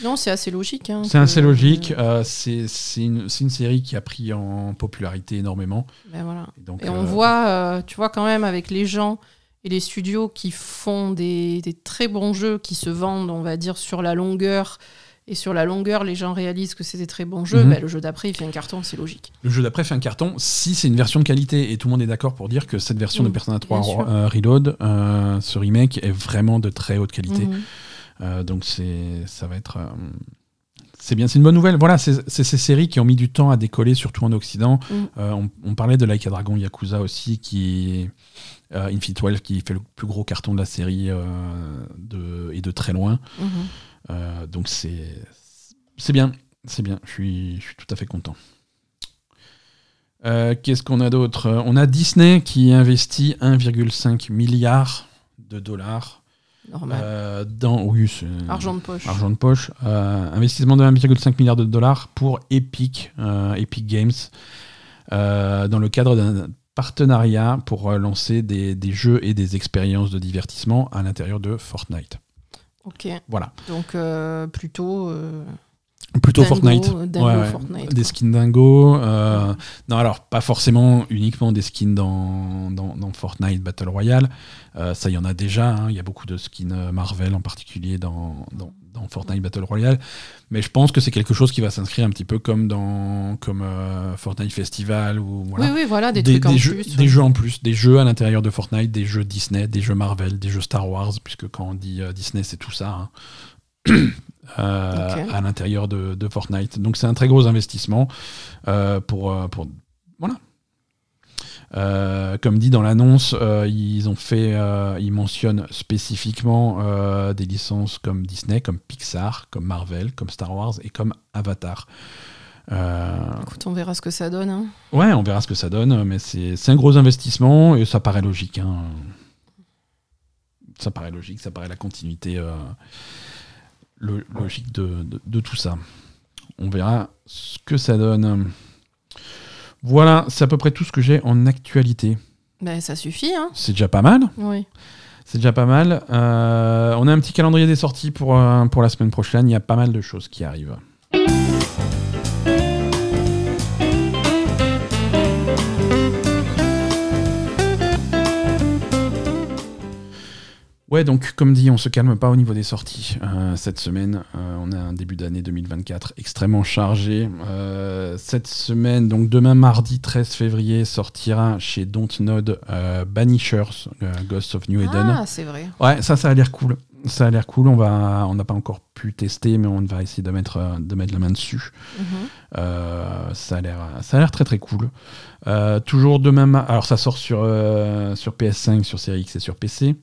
Non, c'est assez logique. hein, c'est que- assez logique. Euh, c'est c'est une, série qui a pris en popularité énormément. Ben voilà. Et, donc, Et on euh, voit, euh, tu vois, quand même, avec les gens et les studios qui font des, des très bons jeux qui se vendent, on va dire, sur la longueur. Et sur la longueur, les gens réalisent que c'est des très bons jeux. Mhm. ben, le jeu d'après, il fait un carton, c'est logique. Le jeu d'après fait un carton si c'est une version de qualité et tout le monde est d'accord pour dire que cette version de Mm, Persona 3 bien sûr. euh, Reload, euh, ce remake est vraiment de très haute qualité. Mhm. Euh, donc c'est ça va être euh, c'est bien, c'est une bonne nouvelle. Voilà, c'est ces séries qui ont mis du temps à décoller, surtout en Occident. Mm. Euh, on, on parlait de Like a Dragon Yakuza aussi, qui euh, Infinite 12 qui fait le plus gros carton de la série euh, de, et de très loin. Mhm. Euh, donc c'est c'est bien, c'est bien. Je suis, je suis tout à fait content. Euh, Qu'est-ce qu'on a d'autre? Euh, On a Disney qui investit 1,5 milliard de dollars Normal. euh, dans oui, Argent de poche. argent de poche. Euh, investissement de 1,5 milliard de dollars pour Epic, euh, Epic Games, dans le cadre d'un partenariat pour lancer des, des jeux et des expériences de divertissement à l'intérieur de Fortnite. Ok. Voilà. Donc, euh, plutôt. euh, Plutôt Dingo, Fortnite. euh, Dingo Ouais, ouais. Fortnite, Des skins dingo. euh, non, alors pas forcément uniquement des skins dans, dans, dans Fortnite Battle Royale. Euh, ça, il y en a déjà. hein. Il y a beaucoup de skins Marvel en particulier dans, dans, dans Fortnite Battle Royale. Mais je pense que c'est quelque chose qui va s'inscrire un petit peu comme dans comme euh, Fortnite Festival ou voilà. Oui, oui, voilà, des, trucs en jeux, plus. des jeux en plus, des jeux à l'intérieur de Fortnite, des jeux Disney, des jeux Marvel, des jeux Star Wars, puisque quand on dit Disney, c'est tout ça. hein. à l'intérieur de, Fortnite. Donc c'est un très gros investissement pour, pour voilà. comme dit dans l'annonce, ils ont fait, ils mentionnent spécifiquement des licences comme Disney, comme Pixar, comme Marvel, comme Star Wars et comme Avatar. Euh, Écoute, on verra ce que ça donne. Hein. Ouais, on verra ce que ça donne, mais c'est un gros investissement et ça paraît logique. Hein. Ça paraît logique, ça paraît la continuité euh, logique de, de, tout ça. On verra ce que ça donne. Voilà, c'est à peu près tout ce que j'ai en actualité. Ben, ça suffit. Hein. C'est déjà pas mal. Oui. C'est déjà pas mal. Euh, on a un petit calendrier des sorties pour, pour la semaine prochaine. Il y a pas mal de choses qui arrivent. Ouais, donc comme dit, on se calme pas au niveau des sorties euh, cette semaine. Euh, on a un début d'année 2024 extrêmement chargé. Euh, cette semaine, donc demain mardi 13 février, sortira chez Dontnod Banishers, Ghost of New Eden. Ah, c'est vrai. Ouais, ça, ça a l'air cool. Ça a l'air cool. On va, on n'a pas encore pu tester, mais on va essayer de mettre, de mettre la main dessus. Mhm. ça a l'air, ça a l'air très très cool. toujours demain, alors ça sort sur sur PS5, sur Series X et sur PC.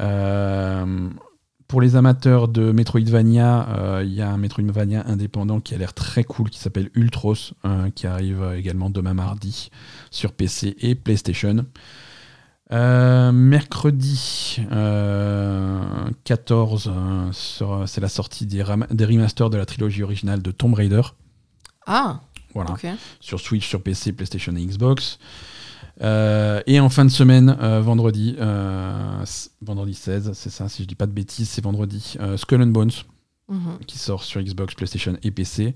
Euh, pour les amateurs de Metroidvania, euh, il y a un Metroidvania indépendant qui a l'air très cool qui s'appelle Ultros, euh, qui arrive également demain mardi sur PC et PlayStation. mercredi 14, c'est la sortie des, des, remasters de la trilogie originale de Tomb Raider. Ah Voilà. Sur Switch, sur PC, PlayStation et Xbox. Euh, et en fin de semaine, euh, vendredi, euh, vendredi 16, c'est ça, si je dis pas de bêtises, c'est vendredi, Skull and Bones, mhm. qui sort sur Xbox, PlayStation et PC.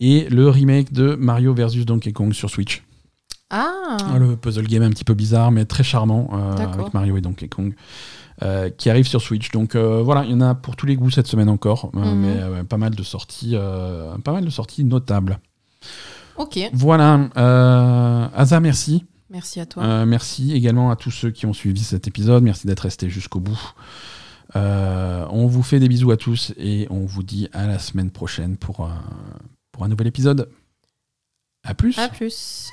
Et le remake de Mario vs Donkey Kong sur Switch. Ah. Le puzzle game un petit peu bizarre, mais très charmant, avec Mario et Donkey Kong. qui arrive sur Switch. Donc voilà, il y en a pour tous les goûts cette semaine encore, mhm. mais pas mal de sorties, pas mal de sorties notables. Ok. Voilà, Asa, merci. Merci à toi. Euh, merci également à tous ceux qui ont suivi cet épisode. Merci d'être restés jusqu'au bout. Euh, on vous fait des bisous à tous et on vous dit à la semaine prochaine pour, pour un nouvel épisode. A plus. À plus.